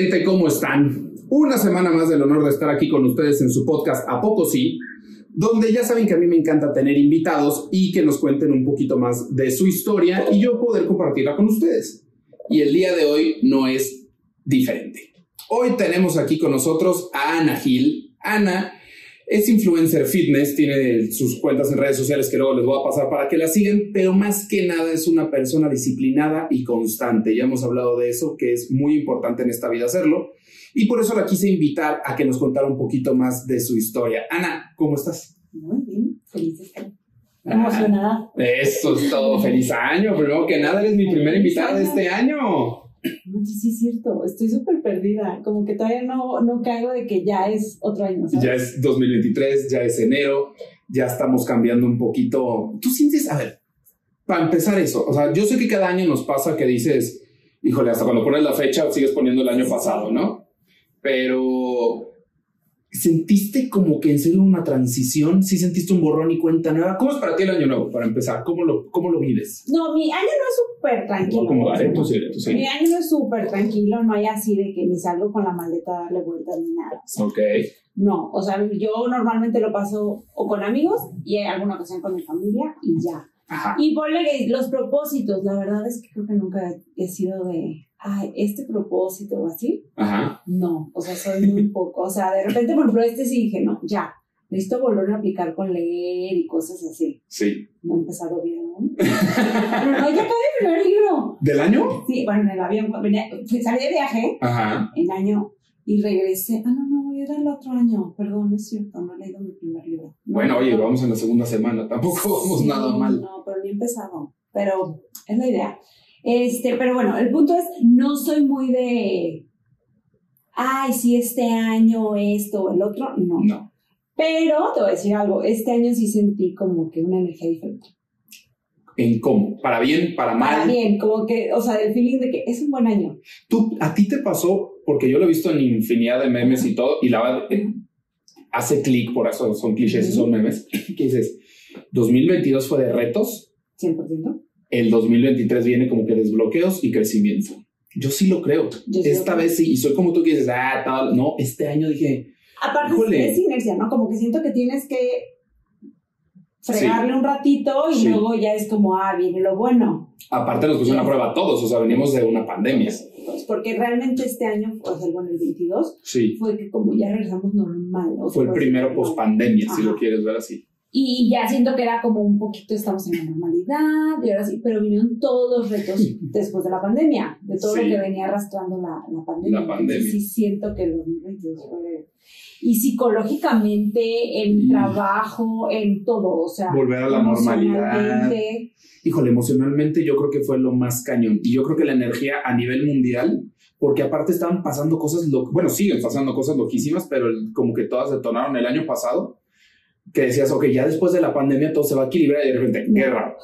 gente? ¿Cómo están? Una semana más del honor de estar aquí con ustedes en su podcast A Poco Sí, donde ya saben que a mí me encanta tener invitados y que nos cuenten un poquito más de su historia y yo poder compartirla con ustedes. Y el día de hoy no es diferente. Hoy tenemos aquí con nosotros a Ana Gil. Ana es influencer fitness, tiene sus cuentas en redes sociales que luego les voy a pasar para que la sigan, pero más que nada es una persona disciplinada y constante. Ya hemos hablado de eso, que es muy importante en esta vida hacerlo. Y por eso la quise invitar a que nos contara un poquito más de su historia. Ana, ¿cómo estás? Muy bien, feliz estar. Emocionada. Eso es todo. Feliz año. Primero que nada, eres mi primera invitada de este año. No, sí, sí es cierto, estoy súper perdida, como que todavía no, no caigo de que ya es otro año. ¿sabes? Ya es 2023, ya es enero, ya estamos cambiando un poquito. ¿Tú sientes, a ver, para empezar eso, o sea, yo sé que cada año nos pasa que dices, híjole, hasta cuando pones la fecha sigues poniendo el año pasado, ¿no? Pero ¿Sentiste como que en serio una transición? ¿Sí sentiste un borrón y cuenta nueva? ¿Cómo es para ti el año nuevo, para empezar? ¿Cómo lo, cómo lo vives? No, mi año no es súper tranquilo. ¿Cómo va? ¿eh? Tú sí, tú sí. Mi año no es súper tranquilo, no hay así de que ni salgo con la maleta a darle vueltas ni nada. Ok. No, o sea, yo normalmente lo paso o con amigos y en alguna ocasión con mi familia y ya. Ajá. Y ponle que los propósitos, la verdad es que creo que nunca he sido de, ay, este propósito o así. Ajá. No, o sea, soy muy poco. O sea, de repente, por ejemplo, este sí dije, no, ya, necesito volver a aplicar con leer y cosas así. Sí. No he empezado bien aún. Pero no, ya acabé el primer libro. ¿Del año? Sí, bueno, en el avión, venía, salí de viaje Ajá. en año y regresé. Ah, no, no, era el otro año. Perdón, es cierto, no he leído mi primer libro. No, Bueno, oye, no. vamos en la segunda semana, tampoco vamos Sí, nada mal. No, pero ni he empezado. Pero es la idea. Este, pero bueno, el punto es, no soy muy de, ay, si este año esto o el otro, no. No. Pero te voy a decir algo, este año sí sentí como que una energía diferente. ¿En cómo? ¿Para bien? ¿Para mal? Para bien, como que, o sea, el feeling de que es un buen año. ¿Tú, ¿A ti te pasó? Porque yo lo he visto en infinidad de memes y todo, y la verdad, eh, hace clic, por eso son clichés y son memes, que dices, 2022 fue de retos, 100%. El 2023 viene como que desbloqueos y crecimiento. Yo sí lo creo. Yo sí Esta creo. vez sí, y soy como tú que dices, ah, tal. No, este año dije, Aparte Híjole. es inercia, ¿no? Como que siento que tienes que fregarle un ratito y Sí. luego ya es como, ah, viene lo bueno. aparte nos pusieron a prueba a todos, o sea, venimos de una pandemia. Pues porque realmente este año, o sea, bueno, el 22, Sí, fue que como ya regresamos normal. o sea, fue el por primero post pandemia, si lo quieres ver así. Y ya siento que era como un poquito, estamos en la normalidad, y ahora sí, pero vinieron todos los retos después de la pandemia, de todo Sí. lo que venía arrastrando la, la pandemia. La pandemia. Entonces, sí siento que 2022 fue... Y psicológicamente, en Mm. trabajo, en todo, o sea... Volver a la normalidad. Híjole, emocionalmente yo creo que fue lo más cañón. Y yo creo que la energía a nivel mundial, porque aparte estaban pasando cosas, lo, bueno, siguen pasando cosas loquísimas, pero el- como que todas detonaron el año pasado, que decías, ok, ya después de la pandemia todo se va a equilibrar y de repente, guerra.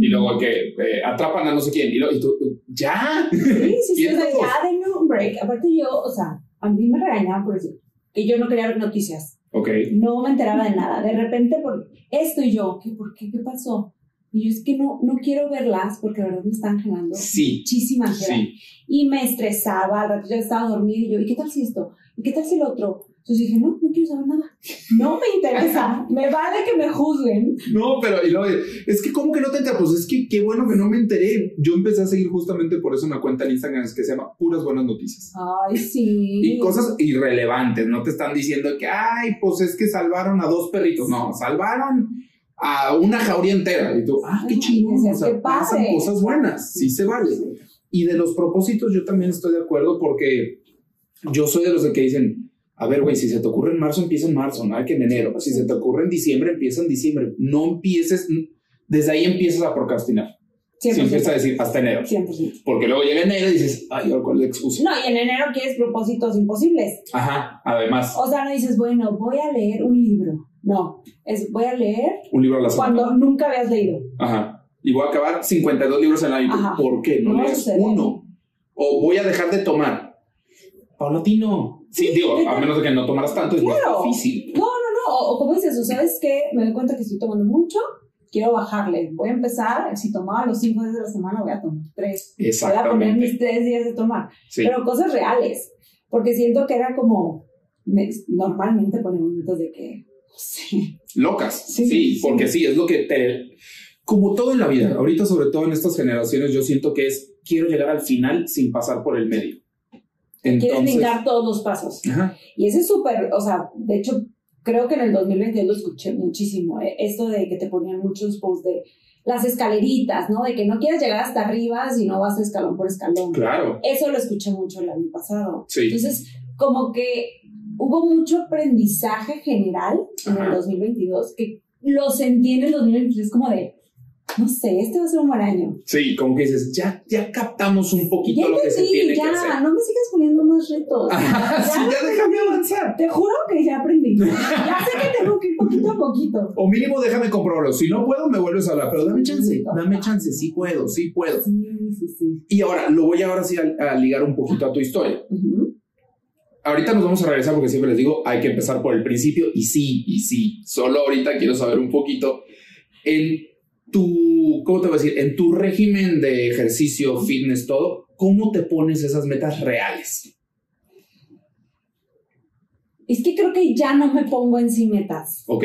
Y luego que eh, atrapan a no sé quién. Y, luego, y tú, ya. Sí, sí, sí, o sea, ya denme un break. Aparte yo, o sea, a mí me regañaban por decir que yo no quería ver noticias. Ok. no me enteraba de nada. De repente, por esto y yo, ¿qué, ¿por qué? ¿Qué pasó? Y yo es que no, no quiero verlas porque de verdad me están generando Sí. muchísima ansiedad. Sí. Y me estresaba, al rato ya estaba dormida y yo, ¿y qué tal si esto? ¿Y qué tal si lo otro? Entonces dije, no, no quiero saber nada. No me interesa. me vale que me juzguen. No, pero y luego, es que como que no te enteras, pues es que qué bueno que no me enteré. Yo empecé a seguir justamente por eso una cuenta en Instagram que se llama Puras Buenas Noticias. Ay, sí. Y cosas irrelevantes, no te están diciendo que, ay, pues es que salvaron a dos perritos. No, salvaron a una jauría entera. Y tú, ah, qué chingón. O sea, pasan cosas buenas, sí se vale. Y de los propósitos yo también estoy de acuerdo porque yo soy de los que dicen, a ver, güey, si se te ocurre en marzo, empieza en marzo, no hay que en enero. Si se te ocurre en diciembre, empieza en diciembre. No empieces, desde ahí empiezas a procrastinar. Si 100%. empiezas a decir hasta enero. 100%. Porque luego llega enero y dices, ay, ahora cuál es la excusa. No, y en enero quieres propósitos imposibles. Ajá, además, O sea, no dices, bueno, voy a leer un libro. No, es voy a leer un libro a la semana. cuando nunca habías leído. Ajá. Y voy a acabar 52 libros en el año. Ajá. ¿Por qué? No, No lees uno. O voy a dejar de tomar. Paulatino. Sí, digo, a menos de que no tomaras tanto, es más difícil. No, no, no. O, o como dices, o sabes que me doy cuenta que estoy tomando mucho, quiero bajarle. Voy a empezar, si tomaba los cinco días de la semana, voy a tomar tres. Voy a poner mis Exactamente. tres días de tomar. Sí. Pero cosas reales. porque siento que era como, normalmente ponemos metas de que, sí. Locas, sí, porque sí. es lo que te, como todo en la vida, ahorita sobre todo en estas generaciones, yo siento que es, quiero llegar al final sin pasar por el medio. Entonces, Quieres brincar todos los pasos. Y ese es súper, o sea, de hecho, creo que en el 2022 lo escuché muchísimo, eh, esto de que te ponían muchos posts de las escaleritas, ¿no? De que no quieres llegar hasta arriba si no vas escalón por escalón. Claro. Eso lo escuché mucho el año pasado. Sí. Entonces, como que hubo mucho aprendizaje general en el 2022 que lo sentí en el 2023 como de, no sé, este va a ser un buen año. Sí, como que dices, ya, ya captamos un poquito lo que se tiene ya, que hacer. no me sigas poniendo más retos. sí, ya déjame avanzar. Te juro que ya aprendí. ya sé que tengo que ir poquito a poquito. O mínimo déjame comprobarlo. Si no puedo, me vuelves a hablar. Pero dame chance, dame chance. Sí puedo, sí puedo. Sí, sí, sí. Y ahora, lo voy ahora sí a, ligar un poquito a tu historia. Ahorita nos vamos a regresar porque siempre les digo, hay que empezar por el principio. Y sí, y sí. Solo ahorita quiero saber un poquito. El tu, ¿cómo te voy a decir? En tu régimen de ejercicio, fitness, todo, ¿cómo te pones esas metas reales? Es que creo que ya no me pongo en sí metas. Ok.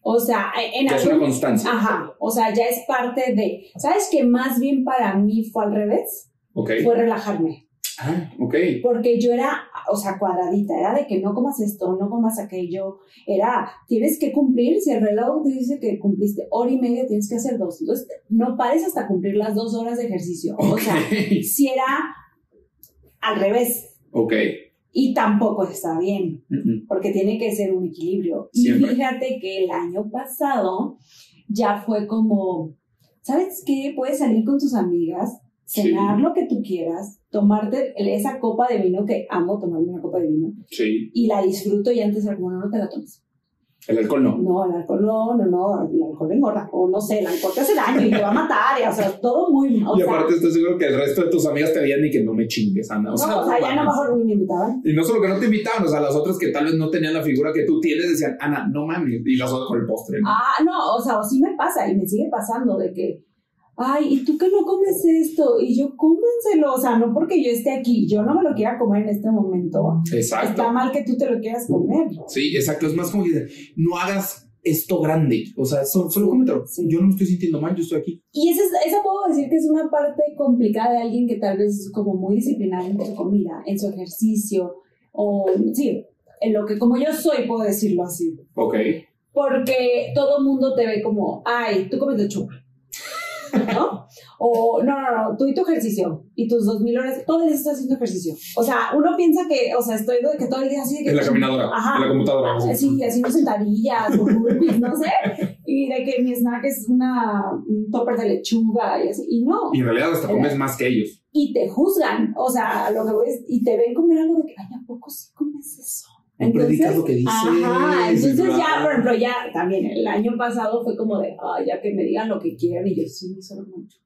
O sea, en ya es una constancia. Ajá. O sea, ya es parte de. ¿Sabes que más bien para mí fue al revés? Ok. Fue relajarme. Ah, ok. Porque yo era, o sea, cuadradita, era de que no comas esto, no comas aquello, era, tienes que cumplir, si el reloj te dice que cumpliste hora y media, tienes que hacer dos. Entonces, no pares hasta cumplir las dos horas de ejercicio. O sea, si era al revés. Ok. Y tampoco está bien, porque tiene que ser un equilibrio. Y fíjate que el año pasado ya fue como, ¿sabes qué? Puedes salir con tus amigas, cenar lo que tú quieras, tomarte esa copa de vino que amo tomarme una copa de vino. Sí. Y la disfruto y antes de no te la tomes. El alcohol no. No, el alcohol no, no, no, el alcohol engorda. O no sé, el alcohol te hace daño y te va a matar. Y, o sea, todo muy mal. Y aparte estoy seguro que el resto de tus amigas te veían y que no me chingues, Ana. O sea, o sea ya no mejor ni me invitaban. Y no solo que no te invitaban, o sea, las otras que tal vez no tenían la figura que tú tienes decían, Ana, no mames. Y las otras con el postre. Ah, no, o sea, o sí me pasa y me sigue pasando de que ay, ¿y tú que no comes esto? Y yo, cómenselo, o sea, no porque yo esté aquí, yo no me lo quiera comer en este momento. Exacto. Está mal que tú te lo quieras comer. Sí, exacto, es más como que no hagas esto grande, o sea, solo, solo cómetelo. Yo no me estoy sintiendo mal, yo estoy aquí. Y esa, esa puedo decir que es una parte complicada de alguien que tal vez es como muy disciplinado en su comida, en su ejercicio, o sí, en lo que como yo soy, puedo decirlo así. Ok. Porque todo mundo te ve como, ay, tú comes de chupa ¿no? O no, no, no, tú y tu ejercicio y tus dos mil horas, todo el día estás haciendo ejercicio. O sea, uno piensa que, o sea, estoy de que todo el día así. De que, en la caminadora, ajá, en la computadora. Sí, haciendo sentadillas o no sé. Y de que mi snack es una, un topper de lechuga y así. Y no. Y en realidad hasta comes más que ellos. Y te juzgan. O sea, lo que ves, y te ven comer algo de que, ay, ¿a poco sí comes eso? Entonces, lo que dices. Ajá, entonces ya, por ejemplo, ya también el año pasado fue como de, ay, ya que me digan lo que quieran y yo sí, solo mucho.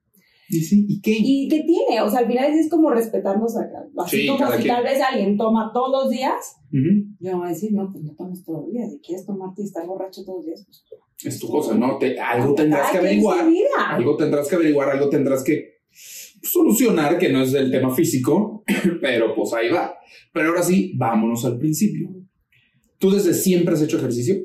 ¿Y sí? ¿Y qué? ¿Y qué tiene? O sea, al final es como respetarnos acá. Así como si tal vez alguien toma todos los días, yo no voy a decir, no, pues no tomes todos los días. Si quieres tomarte y estar borracho todos los días, pues. Es tu cosa, ¿no? Te, algo tendrás que averiguar. Algo tendrás que averiguar, algo tendrás que solucionar, que no es del tema físico, pero pues ahí va. Pero ahora sí, vámonos al principio. ¿Tú desde siempre has hecho ejercicio?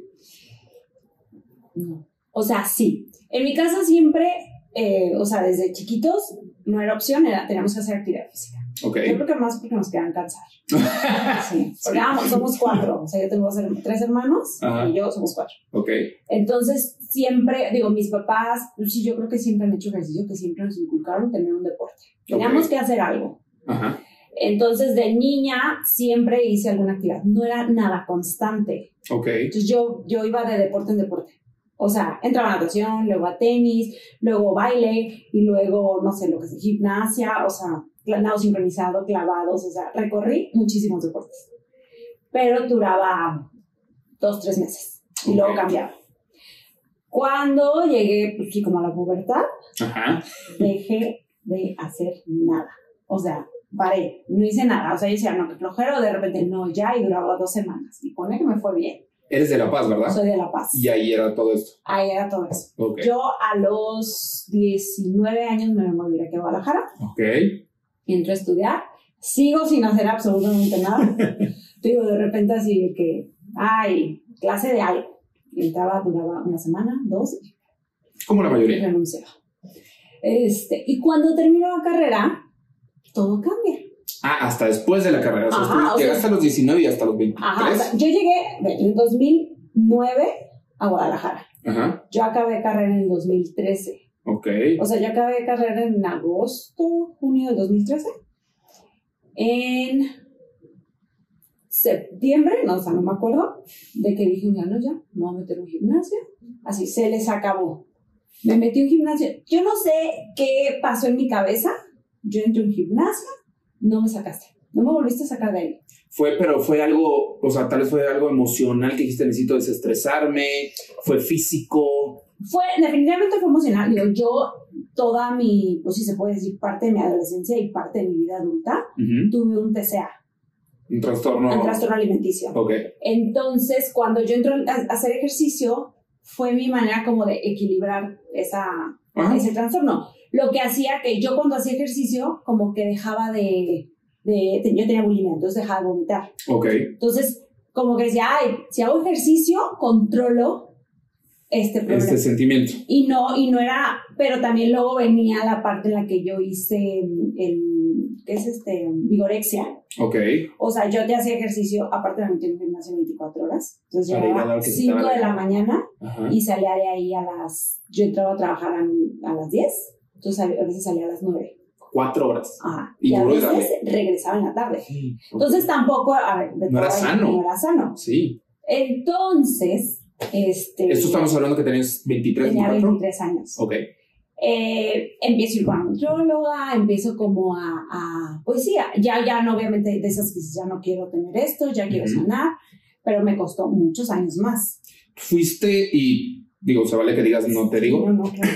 No. O sea, sí. En mi casa siempre, eh, o sea, desde chiquitos, no era opción, era, teníamos que hacer actividad física. Okay. Yo creo que más porque nos quedan cansar. sí. somos cuatro. O sea, yo tengo tres hermanos y yo somos cuatro. Ok. Entonces, siempre, digo, mis papás, sí, yo creo que siempre han hecho ejercicio, que siempre nos inculcaron tener un deporte. Teníamos que hacer algo. Ajá. Entonces, de niña siempre hice alguna actividad. No era nada constante. Ok. Entonces, yo, yo iba de deporte en deporte. O sea, entraba a natación, luego a tenis, luego baile y luego, no sé, lo que es gimnasia, o sea, nado sincronizado, clavados, o sea, recorrí muchísimos deportes. Pero duraba dos, tres meses y luego cambiaba. Cuando llegué, pues como a la pubertad, dejé de hacer nada. O sea, paré, no hice nada. O sea, yo decía, no, que flojero, de repente, no, ya, y duraba dos semanas. Y pone que me fue bien. Eres de La Paz, ¿verdad? Soy de La Paz. Y ahí era todo esto. Ahí era todo eso. Yo a los 19 años me moví aquí a Guadalajara. Ok. Entré a estudiar. Sigo sin hacer absolutamente nada. Digo, de repente así de que, ay, clase de algo. Y entraba, duraba una semana, dos, Como la y mayoría. renunciaba. Este, y cuando termino la carrera, todo cambia. Ah, hasta después de la carrera. O sea, Ajá, estuviste- o sea- llegaste a los 19 y hasta los 23. Ajá, o sea, yo llegué en el 2009 a Guadalajara. Ajá. Yo acabé carrera en el 2013. Ok. O sea, yo acabé carrera en agosto, junio del 2013. En septiembre, no, o sea, no me acuerdo, de que dije, ya no, ya, me voy a meter un gimnasio. Así se les acabó. Me metí a un gimnasio. Yo no sé qué pasó en mi cabeza. Yo entré a un gimnasio, no me sacaste. No me volviste a sacar de ahí. Fue, pero fue algo, o sea, tal vez fue algo emocional que dijiste, necesito desestresarme, fue físico. Fue, definitivamente fue emocional. Digo, yo, toda mi, pues si se puede decir, parte de mi adolescencia y parte de mi vida adulta, Ujú. tuve un TCA, Un trastorno. un trastorno alimenticio. Ok. Entonces, cuando yo entro a a hacer ejercicio, fue mi manera como de equilibrar esa, Ajá. ese trastorno. Lo que hacía que yo cuando hacía ejercicio, como que dejaba de, de, de- yo tenía bulimia, entonces dejaba de vomitar. Ok. Entonces, como que decía, ay, si hago ejercicio, controlo este problema. Este sentimiento. Y no, y no era, pero también luego venía la parte en la que yo hice el, ¿qué es este? Vigorexia. Ok. O sea, yo te hacía ejercicio, aparte me metí en gimnasio 24 horas. Entonces Para llegaba dar que se 5 te de la mañana Ajá. y salía de ahí a las, yo entraba a trabajar a, a las 10, entonces a veces salía a las 9. Cuatro horas. Ajá. Y Y, a veces regresaba en la tarde. Entonces tampoco, a ver, de No era sano. No era sano. Sí. Entonces, este... Esto estamos hablando que tenías 23, Tenía 24. 23 años. Ok. eh, empiezo a ir con la empiezo como a, a- pues sí, ya, ya no, obviamente de esas que dices, ya no quiero tener esto, ya quiero sanar, pero me costó muchos años más. Fuiste y, digo, se vale que digas no te digo. No, no, claro.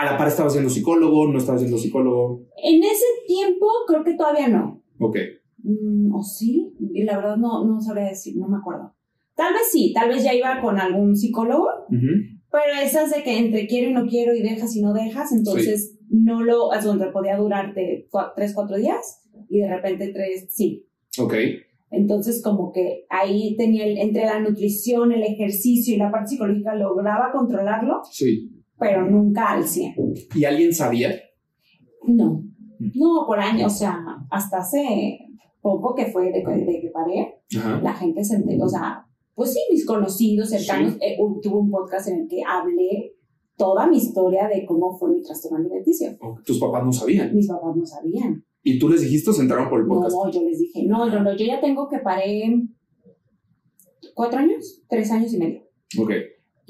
A la par estaba siendo psicólogo, no estaba siendo psicólogo. En ese tiempo creo que todavía no. Ok. Mm, ¿O sí? Y la verdad no, no sabría decir, no me acuerdo. Tal vez sí, tal vez ya iba con algún psicólogo, pero esas de que entre quiero y no quiero y dejas y no dejas, entonces no lo, es donde podía durarte cua- tres, cuatro días y de repente tres, sí, Ok. Entonces, como que ahí tenía el- entre la nutrición, el ejercicio y la parte psicológica, lograba controlarlo, Sí. Pero nunca al 100. ¿Y alguien sabía? No, no, por años, o sea, hasta hace poco que fue de, de que paré, Ajá. la gente se enteró, o sea, pues sí, mis conocidos, cercanos, eh, hu- tuve un podcast en el que hablé toda mi historia de cómo fue mi trastorno alimenticio. Tus papás no sabían. Mis papás no sabían. Y tú les dijiste o se enteraron por el podcast. No, yo les dije, no, no, no, yo ya tengo que paré cuatro años, tres años y medio. Ok.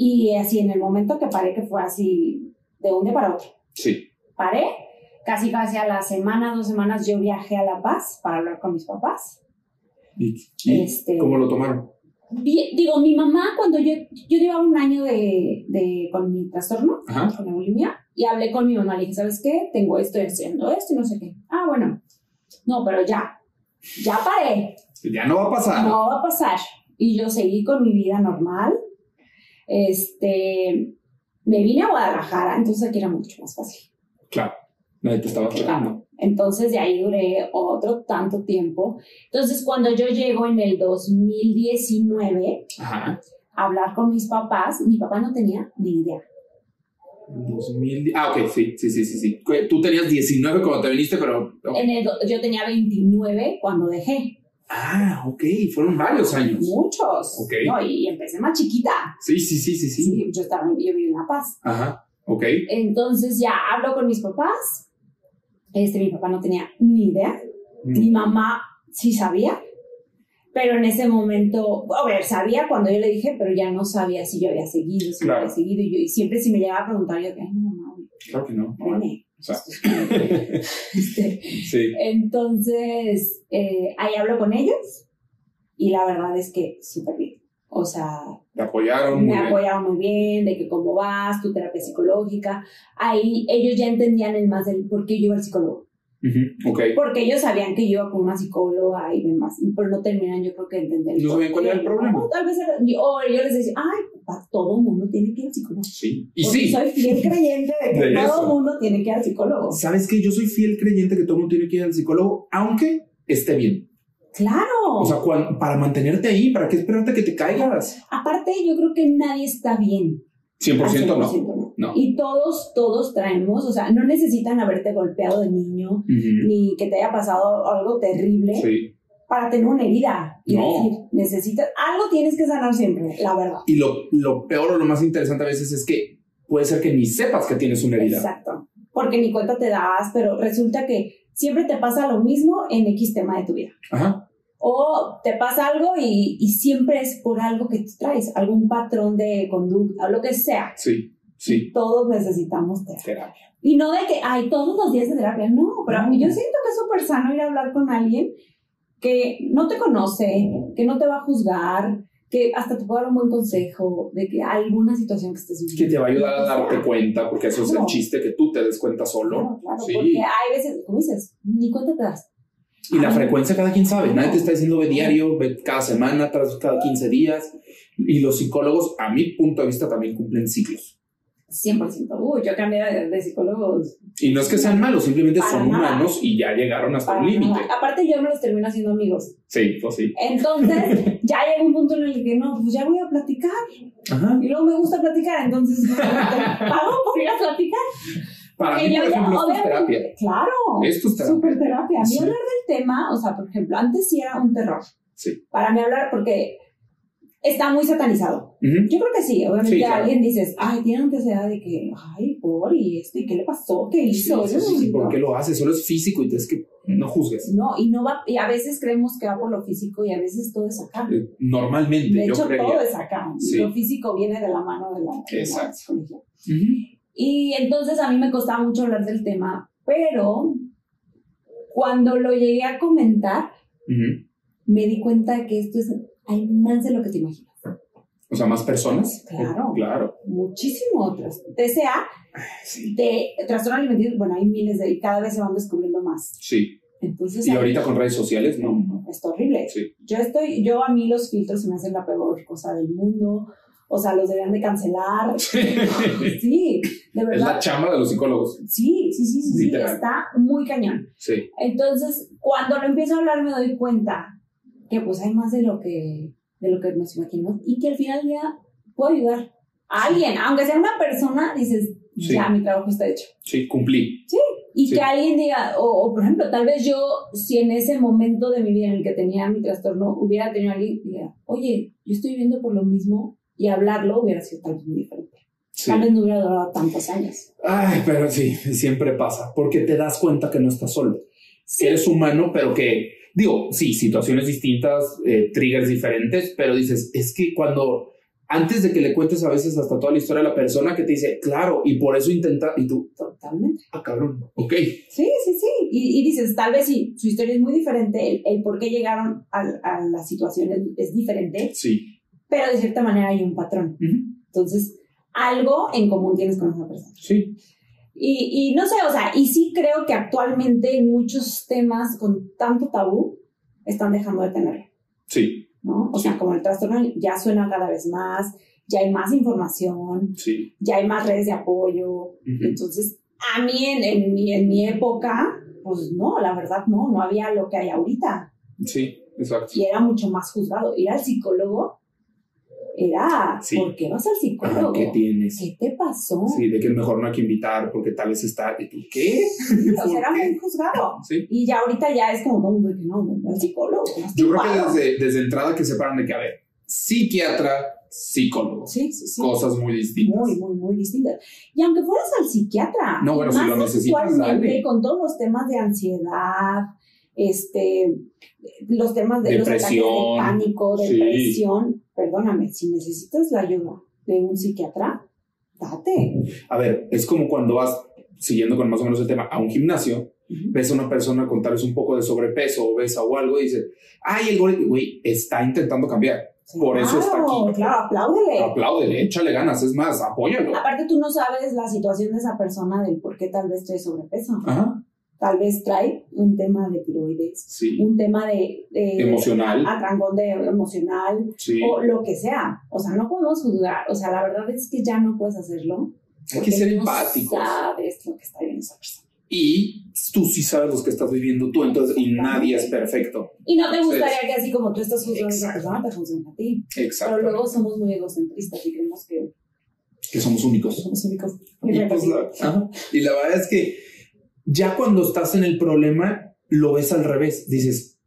Y así en el momento que paré, que fue así de un día para otro, Sí. paré, casi casi a la semana, dos semanas, yo viajé a La Paz para hablar con mis papás. ¿Y, y Este- cómo lo tomaron? Digo, mi mamá, cuando yo, yo llevaba un año de, de, con mi trastorno, Ajá. con la bulimia, y hablé con mi mamá, le dije, ¿sabes qué? Tengo esto, haciendo esto y no sé qué. Ah, bueno, no, pero ya, ya paré, Ya no va a pasar. no va a pasar. Y yo seguí con mi vida normal. Este, me vine a Guadalajara, entonces aquí era mucho más fácil. Claro. Nadie te estaba tratando. Entonces de ahí duré otro tanto tiempo. Entonces cuando yo llego en el 2019 Ajá. a hablar con mis papás, mi papá no tenía ni idea. 2000. Ah, ok, sí, sí, sí, sí, sí. Tú tenías 19 cuando te viniste, pero. En el, yo tenía 29 cuando dejé. Ah, ok, fueron varios años. Muchos. Ok. No, y empecé más chiquita. Sí, sí, sí, sí, sí. Sí, yo, estaba, yo vivía en La Paz. Ajá, ok. Entonces ya hablo con mis papás. Este, mi papá no tenía ni idea. Mi mamá sí sabía. Pero en ese momento, a ver, sabía cuando yo le dije, pero ya no sabía si yo había seguido, si Claro. había seguido. Y, yo, y siempre si me llegaba a preguntar, yo, ay, no, mamá, Claro que no. Este, sí. entonces, eh, ahí hablo con ellos y la verdad es que súper bien. O sea, Te apoyaron. me muy bien. apoyaron muy bien, de que cómo vas, tu terapia psicológica. Ahí ellos ya entendían el más del por qué yo iba al psicólogo. Porque ellos sabían que yo con una psicóloga y demás, y pero no terminan yo creo que de entender. No sabían cuál era el problema. O tal vez era- yo- o yo les decía, ay, papá, todo el mundo tiene que ir al psicólogo. Sí. Y Porque sí. soy fiel creyente de que De todo eso. el mundo tiene que ir al psicólogo. ¿Sabes qué? Yo soy fiel creyente que todo el mundo tiene que ir al psicólogo, aunque esté bien. Claro. O sea, para mantenerte ahí, ¿para qué esperarte que te caigas? Aparte, yo creo que nadie está bien. 100% Al no. 100% no. No. Y todos, todos traemos, o sea, no necesitan haberte golpeado de niño, ni que te haya pasado algo terrible Sí. para tener una herida y No. decir, necesitas, algo tienes que sanar siempre, la verdad. Y lo, lo peor o lo más interesante a veces es que puede ser que ni sepas que tienes una herida. Exacto. Porque ni cuenta te das, pero resulta que siempre te pasa lo mismo en X tema de tu vida. Ajá. O te pasa algo y, y siempre es por algo que tú traes, algún patrón de conducta, o lo que sea. Sí, sí. Todos necesitamos terapia. Terapia. Y no de que, hay todos los días de terapia, no, pero mí yo siento que es súper sano ir a hablar con alguien que no te conoce, que no te va a juzgar, que hasta te puede dar un buen consejo de que alguna situación que estés viviendo. Que te va a ayudar a darte sea. cuenta, porque eso es el chiste, que tú te des cuenta solo. Claro, claro, Sí. porque hay veces, como dices, ni cuenta te das. Y la Ay. frecuencia cada quien sabe. Nadie te está diciendo ve diario, ve cada semana, tras cada 15 días. Y los psicólogos, a mi punto de vista, también cumplen ciclos. 100%. Uy, yo cambié de, de psicólogos. Y no es que sean malos, simplemente Para son nada. humanos y ya llegaron hasta para un límite. Aparte, yo me los termino haciendo amigos. Sí, pues sí. Entonces, ya llega un punto en el que no, pues ya voy a platicar. Ajá. Y luego me gusta platicar, entonces no, pago por ir a platicar. Para mí, por ejemplo, es terapia. Claro. Esto es terapia. Súper terapia. A mí Sí. hablar del tema, o sea, por ejemplo, antes sí era un terror. Sí. Para mí hablar, porque está muy satanizado. Yo creo que sí, obviamente Sí, claro. alguien dices, ay, tiene antecedad de que, ay, por y esto, y qué le pasó, qué hizo. sí, sí. ¿Por qué lo haces? Solo es físico y es que no juzgues. No, y no va, y a veces creemos que va por lo físico y a veces todo es acá. Eh, Normalmente, De yo hecho, todo es acá. Lo físico viene de la mano de la, de la Exacto. Y entonces a mí me costaba mucho hablar del tema, pero cuando lo llegué a comentar, me di cuenta que esto es, hay más de lo que te imaginas. O sea, más personas. Claro. Claro. Muchísimo otras. TCA, Sí. de trastorno alimenticio, bueno, hay miles de, y cada vez se van descubriendo más. Sí. Entonces, Y ahorita con redes sociales, no. es horrible. Sí. Yo estoy, yo a mí los filtros se me hacen la peor cosa del mundo. O sea, los deberían de cancelar. Sí, de Es verdad. la chamba de los psicólogos. Sí, sí, sí, sí, sí, está muy cañón. Sí. Entonces, cuando lo empiezo a hablar me doy cuenta que pues hay más de lo que, de lo que nos imaginamos y que al final del día puedo ayudar a alguien, aunque sea una persona, dices, Sí. ya mi trabajo está hecho. Sí, cumplí. Y Sí. que alguien diga, o, o, por ejemplo, tal vez yo, si en ese momento de mi vida en el que tenía mi trastorno, hubiera tenido alguien que diga, oye, yo estoy viviendo por lo mismo, y hablarlo hubiera sido tal vez muy diferente. Sí. Tal vez no hubiera durado tantos años. Ay, pero sí, siempre pasa. Porque te das cuenta que no estás solo. Que eres humano, pero que, digo, sí, situaciones distintas, eh, triggers diferentes, pero dices, es que cuando, antes de que le cuentes a veces hasta toda la historia a la persona que te dice, claro, y por eso intenta, y tú, Totalmente. ah, cabrón, ok. Sí, sí, sí. Y, y dices, tal vez si su historia es muy diferente, el, el por qué llegaron a, a la situación es, es diferente, Sí. pero de cierta manera hay un patrón. Ujú. Entonces, algo en común tienes con esa persona. Sí. Y, y no sé, o sea, y sí creo que actualmente en muchos temas con tanto tabú están dejando de tenerlo, Sí. ¿no? O sea, como el trastorno ya suena cada vez más, ya hay más información, Sí. ya hay más redes de apoyo. Entonces, a mí en, en, mi, en mi época, pues no, la verdad no, no había lo que hay ahorita. Sí, exacto. Y era mucho más juzgado. Ir al psicólogo era, Sí. ¿por qué vas al Ajá, psicólogo? ¿Qué tienes? ¿Qué te pasó? Sí, de que mejor no hay que invitar porque tal vez está. ¿Y tú qué? O sea, era muy juzgado. Sí. Y ya ahorita ya es como todo mundo que no, no, el psicólogo. no Yo creo que desde, desde entrada que separan de que, a ver, psiquiatra, psicólogo. Sí, sí, sí. Cosas muy distintas. Muy, muy, muy distintas. Y aunque fueras al psiquiatra, No, bueno, si lo necesitas, dale. con todos los temas de ansiedad, este, los temas de los ataques de Depresión, pánico, depresión, perdóname, si necesitas la ayuda de un psiquiatra, date. A ver, es como cuando vas, siguiendo con más o menos el tema, a un gimnasio, ves a una persona con tal vez un poco de sobrepeso, obesa o algo, y dices, ay, el güey, güey, está intentando cambiar. Por eso está Claro, aquí. Claro, apláudele. Apláudele, échale ganas, es más, apóyalo. Aparte, tú no sabes la situación de esa persona del por qué tal vez trae sobrepeso. Ajá, Tal vez trae un tema de tiroides, sí. un tema de, de Emocional. atrangón de emocional, Sí. o lo que sea. O sea, no podemos juzgar. O sea, la verdad es que ya no puedes hacerlo. Hay que ser no empáticos. sabes lo que está viendo esa persona. y tú sí sabes los que estás viviendo tú, entonces, y nadie es perfecto. Y no te gustaría que así como tú estás juzgando a esa persona, te juzguen a ti. Exacto. Pero luego somos muy egocentristas y creemos que Que somos únicos. somos únicos. Y, pues, la. Y la verdad es que ya cuando estás en el problema, lo ves al revés. Dices,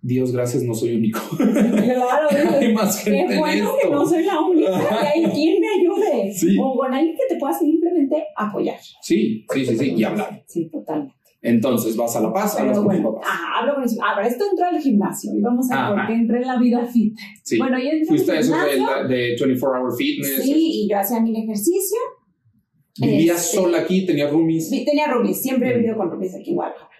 Dios, gracias, no soy único. Claro, Hay más Qué gente en bueno que no soy la única hay quien me ayude. Sí. O con alguien que te pueda simplemente apoyar. Sí, sí, sí, sí, y hablar. Sí, totalmente. Entonces vas a la paz, hablas Pero con tus papás. ajá, hablo con mis Ahora, esto entró al gimnasio y vamos a ver qué entré en la vida fit. Sí. Bueno, yo entré Fuiste a al eso de, de 24 Hour Fitness. Sí, y yo hacía mil ejercicio. Vivías Este, sola aquí, tenías roomies. Tenía roomies, siempre he vivido con roomies aquí en Guadalajara.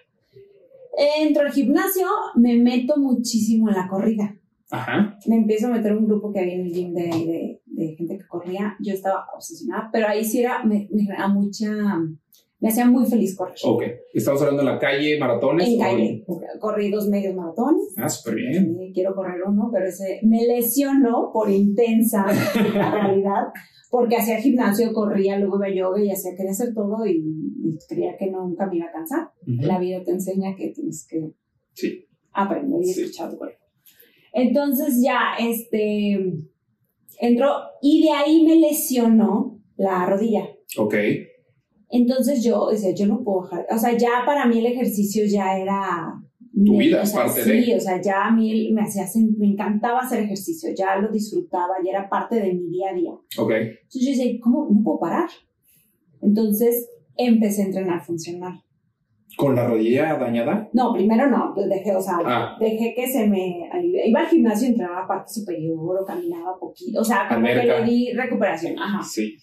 Entro al gimnasio, me meto muchísimo en la corrida. Ajá. Me empiezo a meter en un grupo que había en el gym de, de, de gente que corría. Yo estaba obsesionada, pero ahí sí era, me, me generaba mucha, me hacía muy feliz correr. Ok. Estamos hablando en la calle, maratones. en o calle. Corrí dos medios maratones. Ah, súper bien. Sí, quiero correr uno, pero ese me lesionó por intensa la realidad, porque hacía gimnasio, corría, luego iba a yoga y hacía, quería hacer todo y, y creía que nunca me iba a cansar. La vida te enseña que tienes que Sí. aprender y Sí. escuchar tu cuerpo. Entonces ya, este, entró y de ahí me lesionó la rodilla. Ok. Entonces yo decía, yo no puedo dejar, o sea, ya para mí el ejercicio ya era... Tu vida es parte sí, de- o sea, ya a mí me hacía, me encantaba hacer ejercicio, ya lo disfrutaba, ya era parte de mi día a día. Ok. Entonces yo decía, ¿cómo? No puedo parar. Entonces empecé a entrenar funcional. ¿Con la rodilla dañada? No, primero no, pues dejé, o sea, Ah. dejé que se me... Iba al gimnasio, entrenaba parte superior o caminaba poquito, o sea, como Alberca. que le di recuperación, ajá. Sí.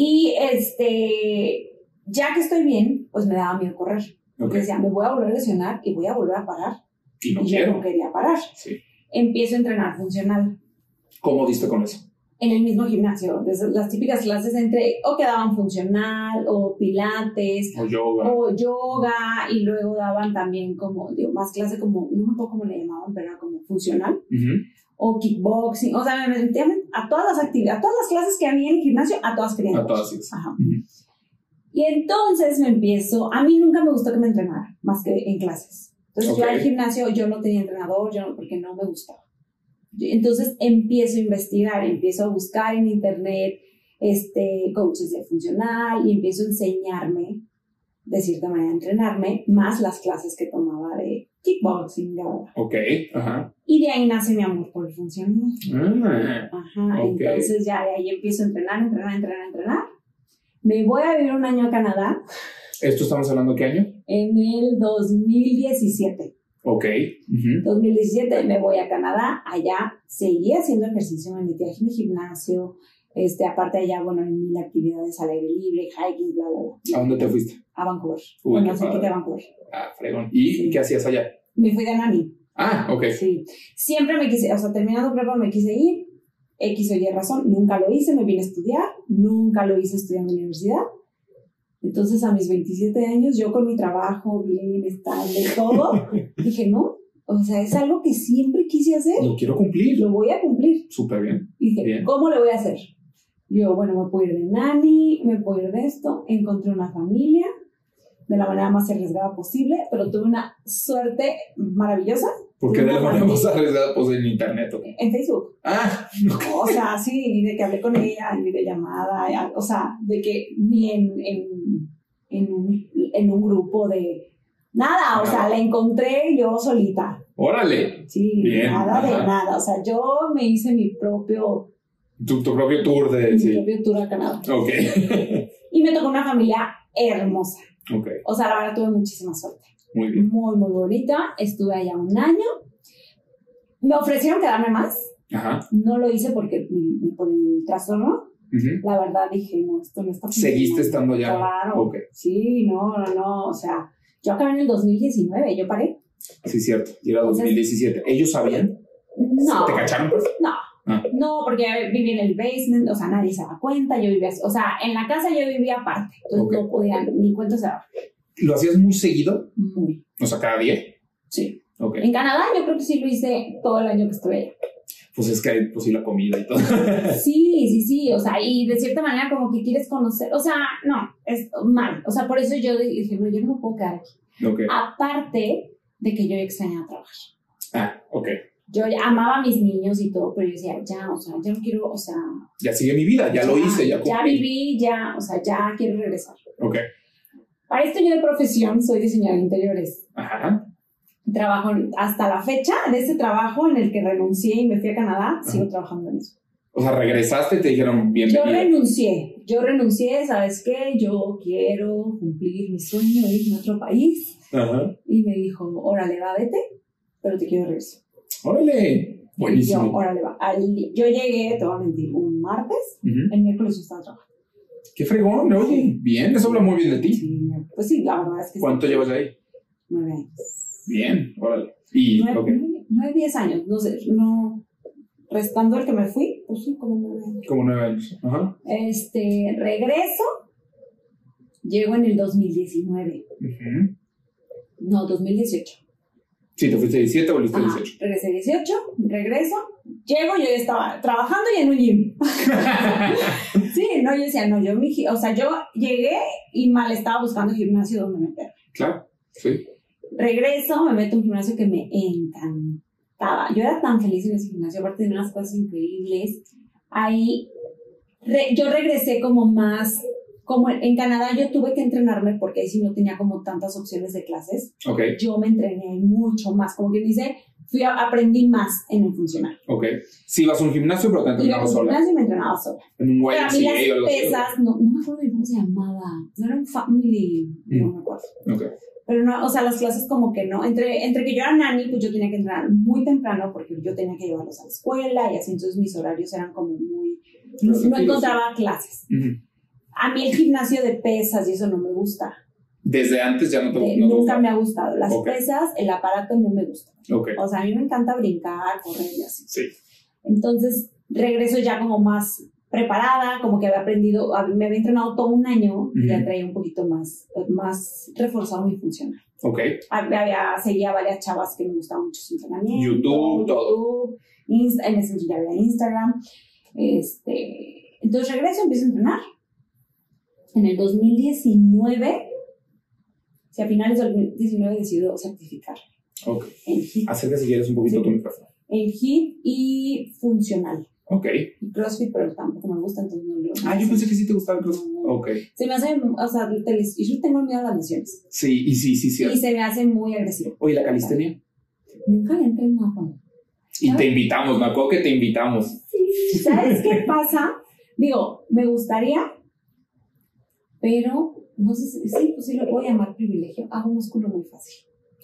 Y este, ya que estoy bien, pues me daba miedo correr. Ok. Porque decía, me voy a volver a lesionar y voy a volver a parar. Y no y yo quiero. no quería parar. Sí. Empiezo a entrenar funcional ¿Cómo diste con eso? en el mismo gimnasio. Desde las típicas clases entre o que daban funcional o pilates O yoga. o yoga y luego daban también como, digo, más clase como, no me acuerdo cómo le llamaban, pero era como funcional. O kickboxing. O sea, me metían a todas las actividades, a todas las clases que había en el gimnasio, a todas querían. A todas sí. Ajá. Y entonces me empiezo, a mí nunca me gustó que me entrenara, más que en clases. Entonces Ok. yo al gimnasio, yo no tenía entrenador, yo no- porque no me gustaba. Entonces empiezo a investigar, empiezo a buscar en internet este, coaches de funcional y empiezo a enseñarme, de cierta manera, a entrenarme, más las clases que tomaba de kickboxing, bla. Ok. Ajá. Y de ahí nace mi amor por el funcional. Ah. Ajá, entonces ya de ahí empiezo a entrenar, entrenar, entrenar, entrenar. Me voy a vivir un año a Canadá ¿Esto estamos hablando qué año? en el 2017. Ok. Ujú. 2017 me voy a Canadá, allá seguí haciendo ejercicio, me metí a mi gimnasio, este, aparte allá, bueno, en mil actividades al aire libre, hiking, bla, bla, bla, ¿A dónde te fuiste? a Vancouver. Uy, bueno, cerquita de Vancouver. Ah, fregón. ¿Y Sí. qué hacías allá? Me fui de nani, Ah, ok. sí. Siempre me quise, o sea, terminando prepa me quise ir, X o Y razón, nunca lo hice, me vine a estudiar, nunca lo hice estudiando en la universidad. Entonces, a mis 27 años, yo con mi trabajo bien estable, todo, dije, no, o sea, es algo que siempre quise hacer, Lo quiero cumplir. lo voy a cumplir. Súper bien. Y dije, Bien. ¿cómo le voy a hacer? Yo, bueno, me puedo ir de nani, me puedo ir de esto, encontré una familia de la manera más arriesgada posible, pero tuve una suerte maravillosa ¿Por qué de la manera más arriesgada? Pues en internet. ok. en Facebook. Ah, O sea, sí, y de que hablé con ella en videollamada, ya, o sea, de que ni en, en, en, un, en un grupo de nada, o sea, la encontré yo solita. órale. Sí, Bien, nada de nada. O sea, yo me hice mi propio, Tu, tu propio tour de. mi Sí. propio tour a Canadá. Ok. Y me tocó una familia hermosa. ok. O sea, la verdad tuve muchísima suerte. Muy bien. Muy, muy bonita. Estuve allá un año. Me ofrecieron quedarme más. Ajá. No lo hice porque mm, por el trastorno. Ujú. La verdad dije, no, esto no está ¿Seguiste estando allá? Claro. Ok. Sí, no, no, no. O sea, yo acabé en el 2019, yo paré. Sí, cierto. Y era Entonces- 2017. ¿Ellos sabían? No. ¿Te cacharon? Pues? No. Ah. No, porque viví en el basement, o sea, nadie se daba cuenta, yo vivía, o sea, en la casa yo vivía aparte, entonces Ok. no podían, ni cuenta se daba. ¿Lo hacías muy seguido? Muy. O sea, cada día. Sí. Ok. En Canadá yo creo que sí lo hice todo el año que estuve allá. Pues es que hay, pues sí, la comida y todo. Sí, sí, sí, o sea, y de cierta manera como que quieres conocer, o sea, no, es mal, o sea, por eso yo dije, no, yo no me puedo quedar aquí. ok. Aparte de que yo extrañaba trabajar. Ah, ok. Yo ya amaba a mis niños y todo, pero yo decía, ya, o sea, ya no quiero, o sea... Ya sigue mi vida, ya, lo hice, ya Ya cumplí. viví, ya, o sea, ya quiero regresar. Ok. Para esto yo de profesión soy diseñadora de interiores. Ajá. Trabajo hasta la fecha de ese trabajo en el que renuncié y me fui a Canadá, sigo trabajando en eso. O sea, regresaste y te dijeron Yo bienvenida. renuncié, yo renuncié, ¿sabes qué? Yo quiero cumplir mi sueño irme a otro país. Ajá. Y me dijo, órale, va, vete, pero te quiero regresar. Órale. Y yo, Buenísimo. órale, va. Al- yo llegué, te voy a mentir, un martes, Ujú. el miércoles yo estaba trabajando. Qué fregón, oye. Bien, eso habla muy bien de ti. Sí, pues sí, la verdad es que ¿Cuánto sí. llevas ahí? Nueve años. Bien, órale. Y, Nueve, ok. nueve- nueve, diez años, no sé, no... Restando el que me fui, pues sí, como nueve años. Como nueve años. Ajá. Este, regreso, llego en el 2019, Ujú. no, 2018. Sí, te fuiste 17, volviste Ajá, 18. regresé 18, regreso, llego, yo ya estaba trabajando y en un gym. sí, no, yo decía, no, yo, mi, o sea, yo llegué y mal estaba buscando gimnasio donde meter. claro, sí. Regreso, me meto a un gimnasio que me encantaba. Yo era tan feliz en ese gimnasio, aparte de unas cosas increíbles. Ahí, re- yo regresé como más, como en Canadá yo tuve que entrenarme porque ahí sí no tenía como tantas opciones de clases. Ok, Yo me entrené mucho más, como que dice, fui a- aprendí más en el funcional. ok. Sí, vas a un gimnasio, pero te entrenabas un sola. gimnasio y me entrenaba sola. En un mí YMCA las pesas, no, no me acuerdo de cómo se llamaba. No era un family, no me acuerdo. Ok. Pero no, o sea, las clases como que no. Entre, entre que yo era nani, pues yo tenía que entrenar muy temprano porque yo tenía que llevarlos a la escuela y así, entonces mis horarios eran como muy... No, no encontraba clases. Ujú. A mí el gimnasio de pesas y eso no me gusta. Desde antes ya no te no te nunca me ha gustado. Las pesas, el aparato no me gusta. Ok, O sea, a mí me encanta brincar, correr y así. sí. Entonces regreso ya como más preparada, como que había aprendido, me había entrenado todo un año y ya traía un poquito más, más reforzado mi funcional. Ok, Había, seguía varias chavas que me gustaban mucho su entrenamiento. YouTube, todo. YouTube, Insta- en ese ya había Instagram. Este, entonces regreso, empiezo a entrenar. En el 2019, si a finales del 2019 decido certificar ok. en HIIT, Acércate si quieres un poquito Sí. tu micrófono. en HIIT y funcional. Ok. Y CrossFit, pero tampoco me gusta, entonces no lo Ah, yo pensé que sí te gustaba el cross. No. Ok. Se me hace, o sea, yo tengo miedo a las lesiones. Sí, y sí, sí, sí. Y se me hace muy agresivo. Oye, la calistenia. Nunca le he entrenado. Y te invitamos, me acuerdo que te invitamos. Sí, ¿sabes qué pasa? Digo, me gustaría, pero no sé si, sí, pues sí lo a llamar privilegio. Hago músculo muy fácil.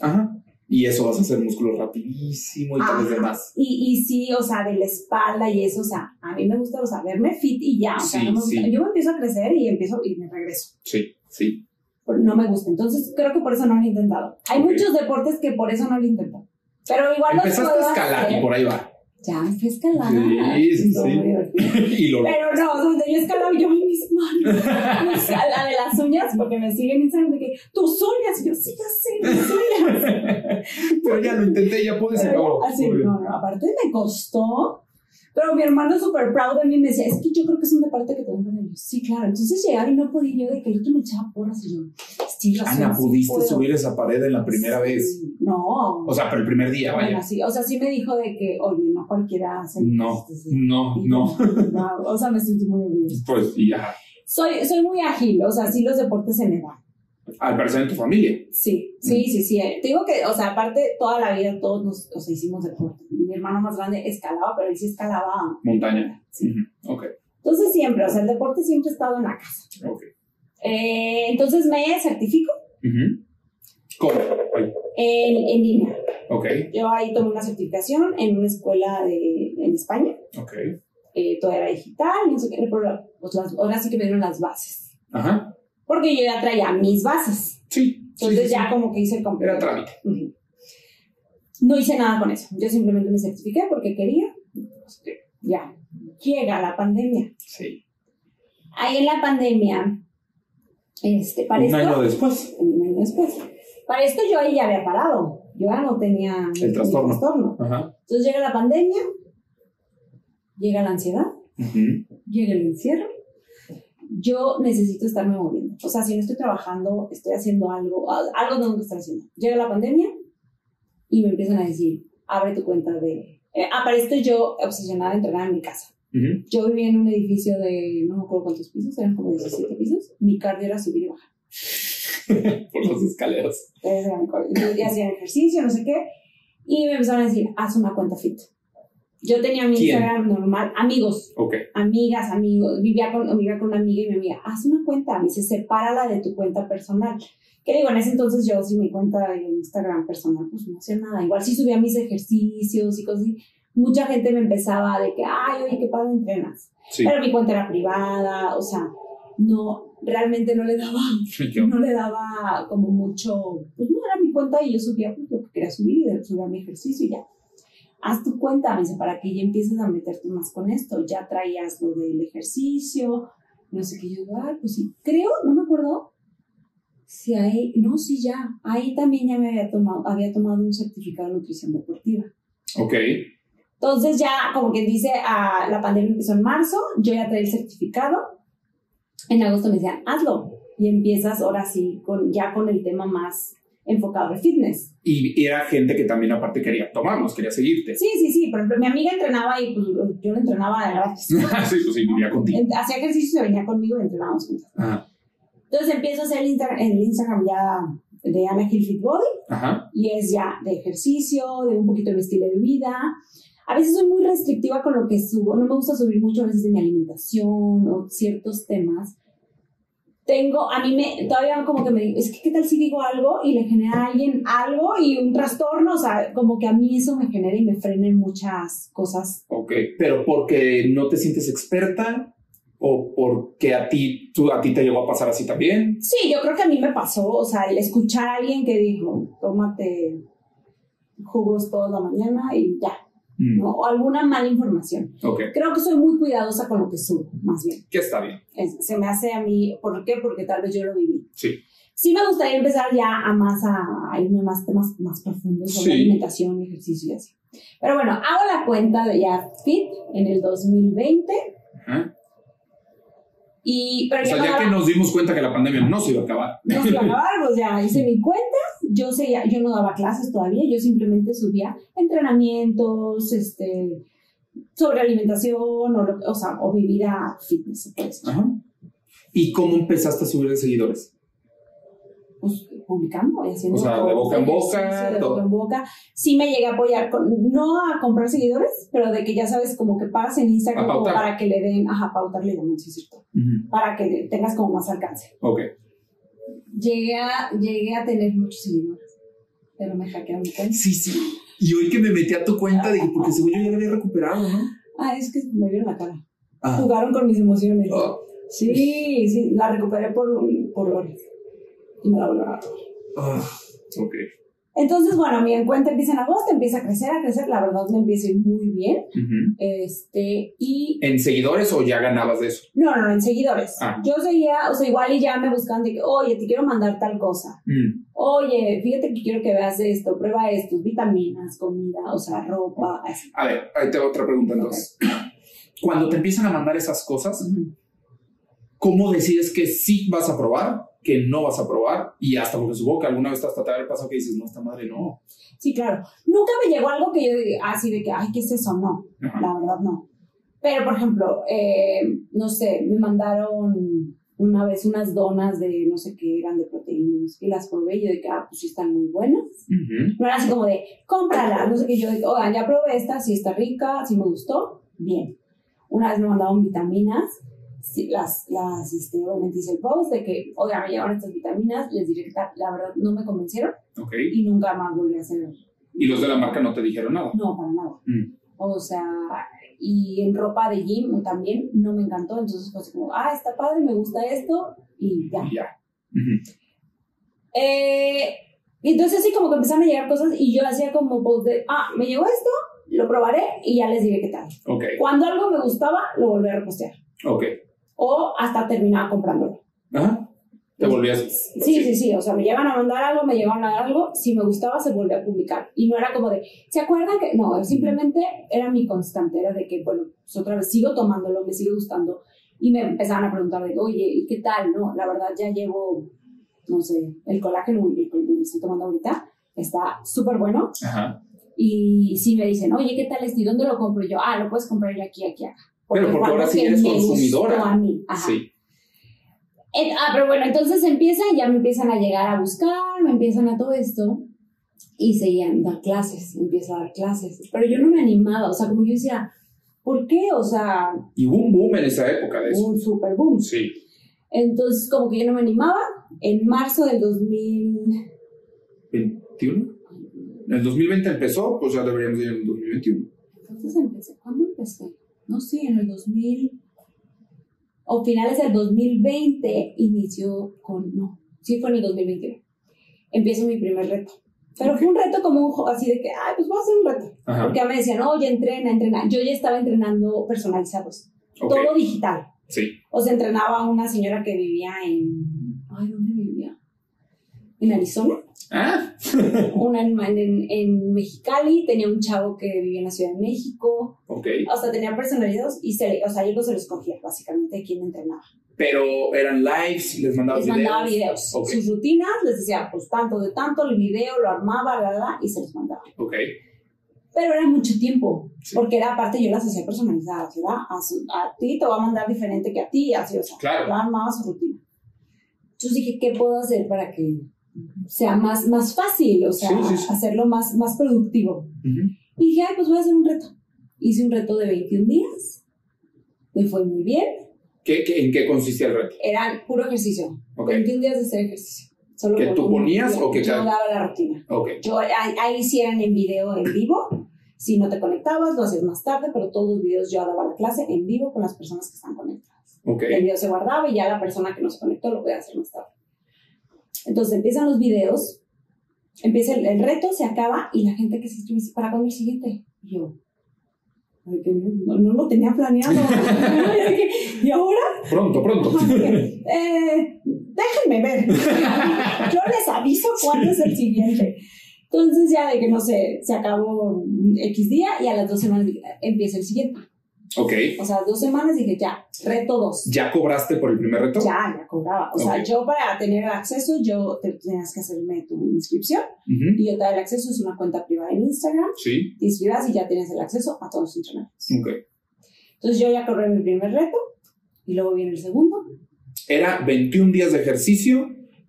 Ajá. Y eso vas a hacer músculo rapidísimo y tal vez Ajá. demás. Y, y sí, o sea, de la espalda y eso, o sea, a mí me gusta, o sea, verme fit y ya. O sea, Sí, no me gusta. sí. Yo me empiezo a crecer y empiezo y me regreso. Sí, sí. No me gusta. Entonces, creo que por eso no lo he intentado. Hay muchos deportes que por eso no lo intento. Pero igual Empezaste a puedo escalar hacer. y por ahí va. Ya, empecé a escalar. Sí, sí, sí. y lo Pero no, donde yo escalaba yo mis manos. La de las uñas, porque me siguen en Instagram de que tus uñas. Y yo, sí, ya sé, mis uñas. Pero ya lo intenté, ya pude acabó. Así, no, no, aparte me costó. Pero mi hermano súper proud de mí me decía, es que yo creo que es un deporte que te van a yo, Sí, claro. Entonces llegaba y no podía yo de que el otro me echaba porras y yo, sí, razón, Ana, pudiste puedo". subir esa pared en la primera vez. No. O sea, pero el primer día, bueno, vaya. sí, o sea, sí me dijo de que, oye, no cualquiera hace No, esto, sí. no, no. yo, "Wow", O sea, me sentí muy orgullosa. Pues, y ya. Soy, soy muy ágil, o sea, sí los deportes se me dan. Al parecer en tu familia. Sí, sí, sí, sí. eh, Te digo que, o sea, aparte, toda la vida todos nos, o sea, hicimos deporte. Mi hermano más grande escalaba, pero él sí escalaba. Montaña. Sí. Ujú, Ok, Entonces siempre, o sea, el deporte siempre ha estado en la casa. ok. Eh, entonces me certifico Ujú. ¿Cómo? En, en línea. Ok, Yo ahí tomé una certificación en una escuela de, en España. ok. Eh, todo era digital, no sé qué, pero pues las- ahora sí que me dieron las bases. Ajá. Porque yo ya traía mis bases. Sí. Entonces sí, ya sí. como que hice el Era completo. trámite. Ujú. No hice nada con eso. Yo simplemente me certifiqué porque quería. Ya. Llega la pandemia. Sí. Ahí en la pandemia, este, para Un esto, año después. un año después. Para esto yo ahí ya había parado. Yo ya no tenía El trastorno. trastorno. Ajá. Entonces llega la pandemia llega la ansiedad, llega el encierro. Yo necesito estarme moviendo. O sea, si no estoy trabajando, estoy haciendo algo, algo no que estar haciendo. Llega la pandemia y me empiezan a decir, abre tu cuenta de... Eh, aparezco yo obsesionada de entrenar en mi casa. Yo vivía en un edificio de, no me acuerdo cuántos pisos, eran como 17 pisos. Mi cardio era subir y bajar. Por las escaleras. Yo hacía ejercicio, no sé qué. Y me empezaron a decir, haz una cuenta fit. Yo tenía mi Instagram normal, amigos, okay. amigas, amigos, vivía con, vivía con una amiga y mi amiga, haz una cuenta, me dice, sepárala de tu cuenta personal. Que digo, en ese entonces yo sí mi cuenta de Instagram personal, pues no hacía nada. Igual sí subía mis ejercicios y cosas así. Mucha gente me empezaba de que, ay, oye, qué padre entrenas. Pero mi cuenta era privada, o sea, no, realmente no le daba, no le daba como mucho, pues no era mi cuenta y yo subía pues, lo que quería subir y subía mi ejercicio y ya haz tu cuenta, me dice, para que ya empieces a meterte más con esto. Ya traías lo del ejercicio, no sé qué. Yo, ay, pues sí, creo, no me acuerdo si ahí, no, sí, ya, ahí también ya me había tomado, había tomado un certificado de nutrición deportiva. Ok. Entonces ya, como que dice, a, la pandemia empezó en marzo, yo ya traía el certificado. En agosto me decían, hazlo. Y empiezas ahora sí, con, ya con el tema más enfocado en fitness. Y era gente que también aparte quería tomarnos, quería seguirte. Sí, sí, sí. Por ejemplo, mi amiga entrenaba y pues yo lo entrenaba de gratis. sí, pues sí, vivía contigo. Hacía ejercicio, se venía conmigo y entrenábamos juntos. Entonces empiezo a hacer el, el Instagram ya de Ana Hill Fit Body. Ajá. Y es ya de ejercicio, de un poquito de estilo de vida. A veces soy muy restrictiva con lo que subo. No me gusta subir mucho a veces de mi alimentación o ciertos temas tengo, a mí me, todavía como que me digo, es que qué tal si digo algo y le genera a alguien algo y un trastorno, o sea, como que a mí eso me genera y me frena en muchas cosas. Ok, pero porque no te sientes experta o porque a ti, tú, a ti te llegó a pasar así también. Sí, yo creo que a mí me pasó, o sea, el escuchar a alguien que dijo, tómate jugos toda la mañana y ya, Mm. o alguna mala información. Creo que soy muy cuidadosa con lo que subo, más bien. Que está bien. se me hace a mí, ¿por qué? Porque tal vez yo lo viví. Sí. Sí me gustaría empezar ya a más, a, irme más temas más profundos sobre alimentación, ejercicio y así. Pero bueno, hago la cuenta de ya Fit en el 2020. Ajá. Y, pero o sea, ya, que nos dimos cuenta que la pandemia no se iba a acabar. No se iba a acabar, pues ya hice mi cuenta. Yo, sé, yo no daba clases todavía, yo simplemente subía entrenamientos, este, sobre alimentación o, o, sea, o mi vida fitness. Ajá. ¿Y cómo empezaste a subir de seguidores? pues, publicando y haciendo. O sea, de boca en boca. De boca en boca. Sí me llegué a apoyar, con, no a comprar seguidores, pero de que ya sabes, como que pagas en Instagram como para que le den, ajá, pautarle llaman, sí, cierto. Para que tengas como más alcance. Ok. Llegué a, llegué a tener muchos seguidores, pero me hackearon mi cuenta. Sí, sí. Y hoy que me metí a tu cuenta, dije, porque según yo ya la había recuperado, ¿no? Ah, es que me vieron la cara. Ah. Jugaron con mis emociones. Oh. Sí, sí, la recuperé por, por horas y me la vuelvo a Ah, ok. Entonces, bueno, mi cuenta empieza en agosto, empieza a crecer, a crecer, la verdad me empieza a ir muy bien. Este, y... ¿En seguidores o ya ganabas de eso? No, no, en seguidores. Ah. Yo seguía, o sea, igual y ya me buscaban de que, oye, te quiero mandar tal cosa. Mm. Oye, fíjate que quiero que veas esto, prueba esto, vitaminas, comida, o sea, ropa, así. A ver, ahí tengo otra pregunta entonces. Cuando te empiezan a mandar esas cosas, ¿cómo decides que sí vas a probar que no vas a probar y hasta porque supongo que alguna vez hasta te haber pasado que dices, no, esta madre no. Sí, claro. Nunca me llegó algo que yo diga así de que, ay, ¿qué es eso? No, la verdad no. Pero, por ejemplo, eh, no sé, me mandaron una vez unas donas de no sé qué eran de proteínas y las probé y yo de que, ah, pues sí están muy buenas. No era así como de, cómprala, no sé qué, yo de, oigan, ya probé esta, sí está rica, sí me gustó, bien. Una vez me mandaron vitaminas las, las este, obviamente hice el post de que, oiga, me llevaron estas vitaminas, les diré que la verdad no me convencieron. Y nunca más volví a hacer. ¿Y los de la marca no te dijeron nada? No, para nada. Mm. O sea, y en ropa de gym también no me encantó, entonces fue así como, ah, está padre, me gusta esto, y ya. Y ya. eh, entonces así como que empezaron a llegar cosas y yo hacía como post de, ah, me llegó esto, lo probaré y ya les diré qué tal. Okay. Cuando algo me gustaba, lo volví a repostear. Ok o hasta terminar comprándolo. Te volvías. Sí, sí, sí, o sea, me llevan a mandar algo, me llevan a dar algo, si me gustaba se volvía a publicar. Y no era como de, ¿se acuerdan que? No, simplemente era mi constante, era de que, bueno, pues otra vez sigo tomándolo, me sigue gustando. Y me empezaban a preguntar de, oye, ¿y qué tal? No, la verdad ya llevo, no sé, el colágeno, que estoy tomando ahorita, está súper bueno. Ajá. Y si me dicen, oye, ¿qué tal este? ¿Y dónde lo compro? Y yo, ah, lo puedes comprar aquí, aquí, acá. Pero porque ahora sí eres consumidora. A mí. Ajá. Sí. Ah, pero bueno, entonces empiezan, ya me empiezan a llegar a buscar, me empiezan a todo esto y seguían dar clases, empiezo a dar clases. Pero yo no me animaba, o sea, como yo decía, ¿por qué? O sea, Y hubo un boom en esa época de eso. un super boom. Sí. Entonces, como que yo no me animaba. En marzo del 2000, ¿21? En el 2020 empezó, pues ya deberíamos ir en el 2021. entonces empecé, ¿cuándo empecé? No sé, en el 2000, o finales del 2020 inició con, no, sí fue en el 2021. Empiezo mi primer reto. Pero fue un reto como un, así de que, ay, pues voy a hacer un reto. Ajá. Porque me decían, oye, entrena, entrena. Yo ya estaba entrenando personalizados, todo digital. Sí. O sea, entrenaba a una señora que vivía en, ay, ¿dónde vivía? En Arizona. Ah, Una en, en, en Mexicali, tenía un chavo que vivía en la Ciudad de México. ok. O sea, tenía personalizados y se, o sea, yo no se los escogía, básicamente, quién entrenaba. Pero eran lives, les mandaba Les videos. mandaba videos. Ok. Sus rutinas, les decía, pues tanto de tanto, el video, lo armaba, la, la, y se los mandaba. Ok. Pero era mucho tiempo, Sí. porque era aparte yo las hacía personalizadas, ¿verdad? A, su- a ti te va a mandar diferente que a ti, así, o sea, Claro. armaba su rutina. Entonces dije, ¿qué puedo hacer para que sea más, más fácil, o sea, Sí, sí, sí. hacerlo más, más productivo? Y dije, ay, pues voy a hacer un reto. Hice un reto de 21 días, me fue muy bien, ¿Qué, qué, en qué consistía el reto? era puro ejercicio, Ok. 21 días de hacer ejercicio. Solo ¿Que tú ponías o que Yo daba la rutina. Ok. Yo, ahí, ahí sí eran en video en vivo. Si no te conectabas, lo hacías más tarde, pero todos los videos yo daba la clase en vivo con las personas que están conectadas. Ok. El video se guardaba y ya la persona que no se conectó lo podía hacer más tarde. Entonces empiezan los videos, empieza el, el reto, se acaba y la gente que se inscribe dice, ¿para cuándo el siguiente? Y yo, "Ay, que no, no lo tenía planeado. y ahora Pronto, pronto. eh, déjenme ver. Yo les aviso cuándo es el siguiente. Entonces ya de que no sé, se acabó X día y a las dos semanas empieza el siguiente. Ok. O sea, dos semanas dije, ya, reto dos. ¿Ya cobraste por el primer reto? Ya, ya cobraba. O sea, Ok. yo para tener acceso, yo te, tenías que hacerme tu inscripción Ujú. y yo te el acceso, es una cuenta privada en Instagram, Sí. te inscribas y ya tenías el acceso a todos los entrenamientos. Ok. Entonces yo ya cobré mi primer reto y luego viene el segundo. Era 21 días de ejercicio,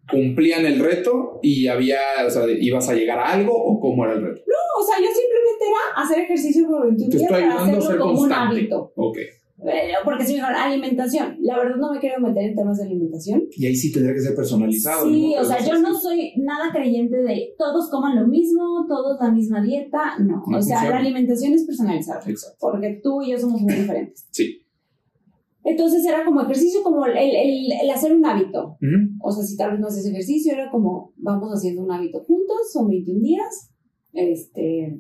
cumplían el reto y había, o sea, ibas a llegar a algo o cómo era el reto. No, o sea, yo simplemente era hacer ejercicio por 21 Te días para hacerlo ser como un constante. hábito. Ok. Eh, Porque si alimentación, la verdad no me quiero meter en temas de alimentación. Y ahí sí tendría que ser personalizado. Sí, ¿no? o sea, yo no soy nada creyente de todos coman lo mismo, todos la misma dieta. No, No o sea, funciona. la alimentación es personalizada. Exacto. Porque tú y yo somos muy diferentes. Sí. Entonces era como ejercicio, como el, el- el hacer un hábito. Ujú. O sea, si tal vez no haces ejercicio, era como vamos haciendo un hábito juntos, son 21 días. Este,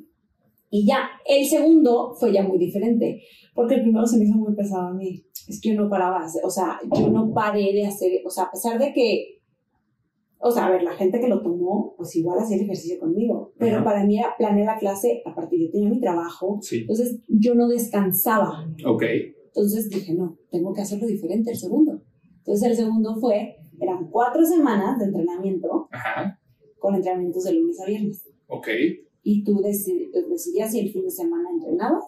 y ya, el segundo fue ya muy diferente, porque el primero se me hizo muy pesado a mí. Es que yo no paraba, o sea, yo no paré de hacer, o sea, a pesar de que, o sea, a ver, la gente que lo tomó, pues igual hacía el ejercicio conmigo, pero Ajá. para mí era planear la clase, aparte yo tenía mi trabajo, Sí. entonces yo no descansaba. Ok. Entonces dije, no, tengo que hacerlo diferente el segundo. Entonces el segundo fue, eran cuatro semanas de entrenamiento Ajá. con entrenamientos de lunes a viernes. Ok. Y tú deci- decidías si el fin de semana entrenabas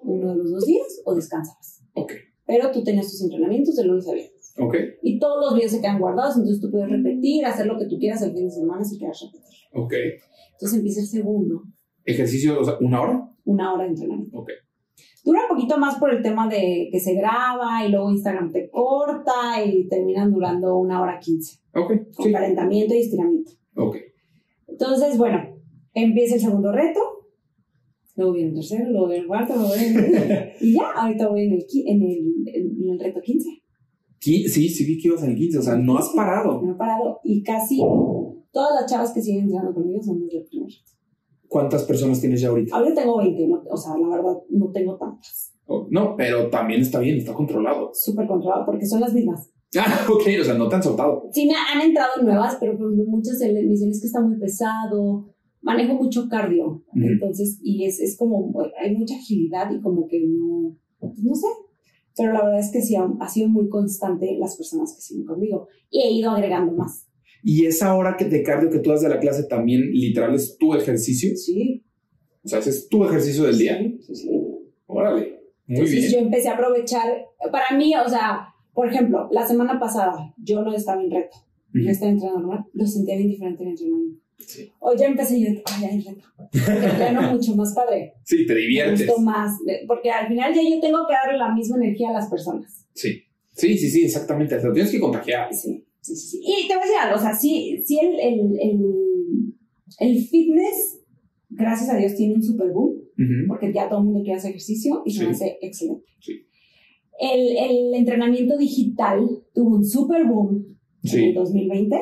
uno de los dos días o descansabas. Ok. Pero tú tenías tus entrenamientos de lunes a viernes. Ok. Y todos los videos se quedan guardados, entonces tú puedes repetir, hacer lo que tú quieras el fin de semana si quieres repetir. Ok. Entonces empieza el segundo, Ejercicio, o sea, una hora. una hora de entrenamiento. Ok. Dura un poquito más por el tema de que se graba y luego Instagram te corta y terminan durando una hora quince. Ok. Con Sí. calentamiento y estiramiento. Ok. Entonces, bueno, empieza el segundo reto. Luego viene el tercero, luego viene el cuarto, luego viene el... y ya, ahorita voy en el, en el, en el reto 15. Qui- Sí, sí vi que ibas en el 15, o sea, no has parado. No he parado y casi todas las chavas que siguen entrenando conmigo son desde el primer reto. ¿Cuántas personas tienes ya ahorita? Ahorita tengo 20, no- o sea, la verdad no tengo tantas. Oh, No, pero también está bien, está controlado. Súper controlado porque son las mismas. Ah, ok, o sea, no te han soltado. Sí, me han entrado nuevas, pero por muchas me dicen es que está muy pesado, manejo mucho cardio, entonces, y es, es como, hay mucha agilidad y como que no, pues, no sé, pero la verdad es que sí, ha, sido muy constante las personas que siguen conmigo y he ido agregando más. Y esa hora que de cardio que tú das de la clase también literal es tu ejercicio. Sí. O sea, ese es tu ejercicio del día. Sí, sí, sí. Órale. Muy Entonces bien. yo empecé a aprovechar, para mí, o sea, por ejemplo, la semana pasada yo no estaba en reto, yo Ujú. estaba entrenando normal, lo sentía bien diferente en entrenamiento. Sí. Hoy ya empecé yo, ay, hay reto. Entreno mucho más padre. Sí, te Me diviertes. gustó más, porque al final ya yo tengo que darle la misma energía a las personas. Sí. Sí, sí, sí, exactamente. Te lo tienes que contagiar. Sí, sí, sí. Y te voy a decir algo, o sea, sí, sí el, el, el, el fitness, gracias a Dios, tiene un super boom, porque ya todo el mundo quiere hacer ejercicio y se me hace excelente. Sí. El, el entrenamiento digital tuvo un super boom en Sí. el 2020,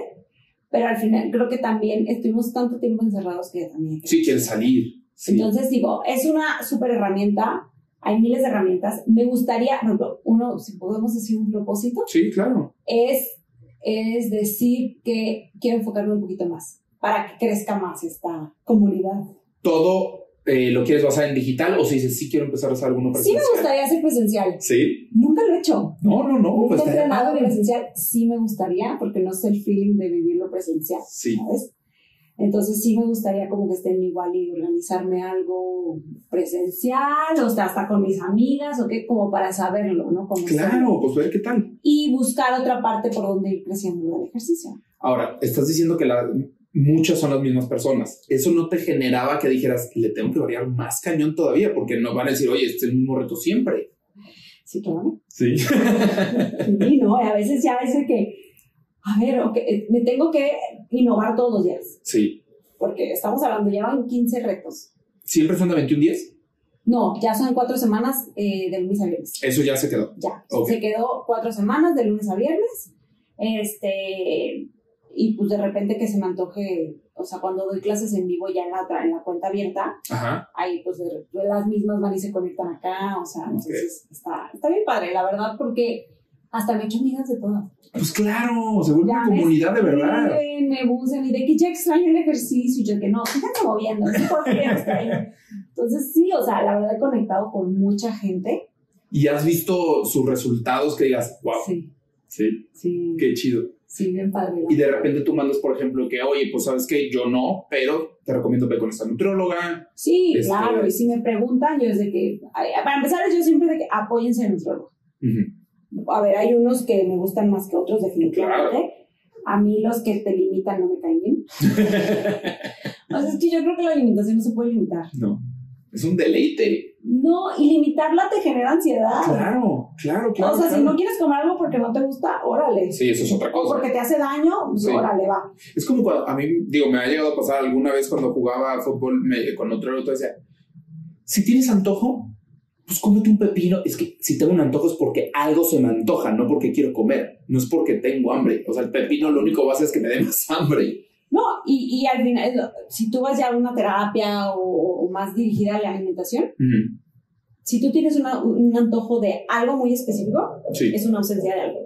pero al final creo que también estuvimos tanto tiempo encerrados que también... Sí, quieres salir. Sí. Entonces digo, es una super herramienta, hay miles de herramientas. Me gustaría, por ejemplo, uno, si podemos decir un propósito, sí, claro. es, es decir que quiero enfocarme un poquito más para que crezca más esta comunidad. Todo eh, lo quieres basar en digital o si dices, sí quiero empezar a hacer alguno Sí me presencial. gustaría hacer presencial. Sí. Nunca lo he hecho. No, no, no. Nunca Pues he estaría entrenado presencial. Sí me gustaría porque no sé el feeling de vivirlo presencial, Sí. ¿sabes? Entonces sí me gustaría como que estén igual y organizarme algo presencial, o sea, hasta con mis amigas, o qué, como para saberlo, ¿no? Como Claro, pues ver qué tal. Y buscar otra parte por donde ir creciendo el ejercicio. Ahora, estás diciendo que la, muchas son las mismas personas. Eso no te generaba que dijeras, le tengo que variar más cañón todavía, porque no van a decir, oye, este es el mismo reto siempre. Sí, claro. Sí. Sí, ¿no? A veces ya es de que, a ver, ok, eh, me tengo que innovar todos los días, sí. porque estamos hablando, ya van 15 retos. ¿Siempre son de 21 días? No, ya son cuatro semanas eh, de lunes a viernes. Eso ya se quedó. Ya, Ok. se quedó cuatro semanas de lunes a viernes. Este, y pues de repente que se me antoje, o sea, cuando doy clases en vivo ya en la, otra- en la cuenta abierta, Ajá. ahí pues de- las mismas van y se conectan acá, o sea, entonces está, está bien padre, la verdad, porque hasta me he hecho amigas de todas. Pues claro, se vuelve una comunidad de verdad. Me buscan y de que ya extraño el ejercicio, y yo que no, síganme moviendo, sé por qué ahí. Entonces sí, o sea, la verdad he conectado con mucha gente. Y has visto sus resultados que digas, wow, Sí, sí, sí, qué chido. Sí, bien padre. Y de repente tú mandas, por ejemplo, que, oye, pues sabes que yo no, pero te recomiendo ver con esta nutrióloga. Sí, Este- claro, y si me preguntan, yo desde que, ay, para empezar, yo siempre de que apóyense en nuestro Ujú. A ver, hay unos que me gustan más que otros, definitivamente. A mí los que te limitan no me caen bien. O sea, es que yo creo que la alimentación no se puede limitar. No, es un deleite. No, y limitarla te genera ansiedad. Claro, claro, claro. o sea, si no quieres comer algo porque no te gusta, órale. Sí, eso es otra O cosa. porque te hace daño, pues Sí. órale, va. Es como cuando a mí, digo, me ha llegado a pasar alguna vez cuando jugaba fútbol me- con otro otro decía, si tienes antojo, pues cómete un pepino. Es que si tengo un antojo es porque algo se me antoja, no porque quiero comer. No es porque tengo hambre. O sea, el pepino lo único que hace es que me dé más hambre. No, y, y al final, si tú vas ya a una terapia o, o más dirigida a la alimentación, Ujú. si tú tienes una- un antojo de algo muy específico, Sí. es una ausencia de algo.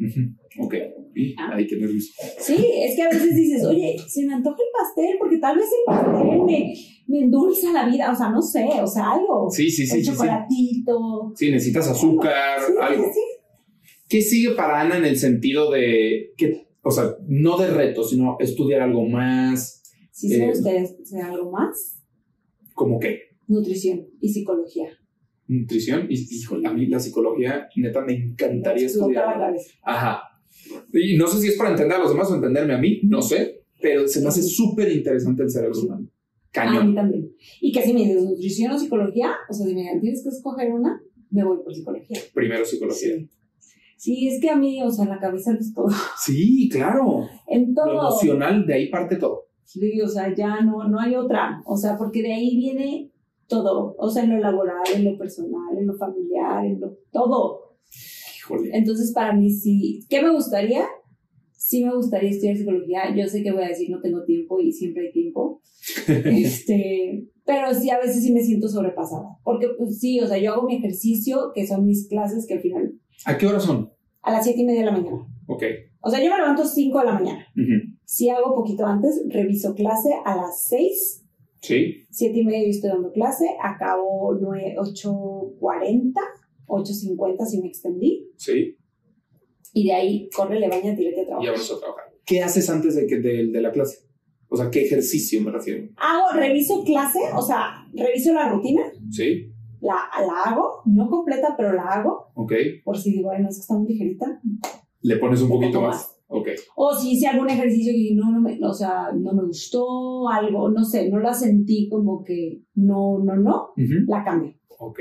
Ujú. Ok. Y, Ah. ay, qué nervios. Sí, es que a veces dices, oye, se me antoja el pastel porque tal vez el pastel me, me endulza la vida, o sea, no sé, o sea, algo. Sí, sí, sí, el sí, chocolatito. Sí, necesitas azúcar, Sí, algo. ¿Qué sigue para Ana en el sentido de que, o sea, no de reto, sino estudiar algo más, sí, me Eh, gustaría hacer algo más. como que Nutrición y psicología. nutrición? Y, híjole, a mí la psicología, neta, me encantaría la estudiar. cabeza. Ajá. Y no sé si es para entender a los demás o entenderme a mí, no sé, pero se me hace súper interesante el cerebro humano. A mí Cañón. también. Y que si me dices nutrición o psicología, o sea, si me tienes que escoger una, me voy por psicología. Primero psicología. Sí. Sí, es que a mí, o sea, la cabeza lo es todo. Sí, claro. En Lo todo. emocional, de ahí parte todo. Sí, o sea, ya no, no hay otra. O sea, porque de ahí viene todo. O sea, en lo laboral, en lo personal, en lo familiar, en lo todo. Híjole. Entonces, para mí sí. ¿Qué me gustaría? Sí me gustaría estudiar psicología. Yo sé que voy a decir no tengo tiempo y siempre hay tiempo. este, pero sí, a veces sí me siento sobrepasada. Porque, pues sí, o sea, yo hago mi ejercicio, que son mis clases, que al final ¿A qué hora son? a las 7 y media de la mañana. Ok. O sea, yo me levanto 5 de la mañana. Ujú. Si hago poquito antes, reviso clase a las 6, Sí. 7 y media yo estoy dando clase, acabo 9, 8.40, 8.50 si me extendí, Sí. y de ahí corre, le baña, tírate a Y trabajar. vamos a trabajar. ¿Qué haces antes de, que, de, de la clase? O sea, ¿qué ejercicio me refiero? Hago, reviso clase, o sea, reviso la rutina, Sí. La, la hago, no completa, pero la hago, Ok. por si digo, bueno, es que está muy ligerita. Le pones un poquito poco más. Ok. O si hice algún ejercicio y no, no me, o sea, no me gustó, algo, no sé, no la sentí como que no, no, no, la cambio. Ok.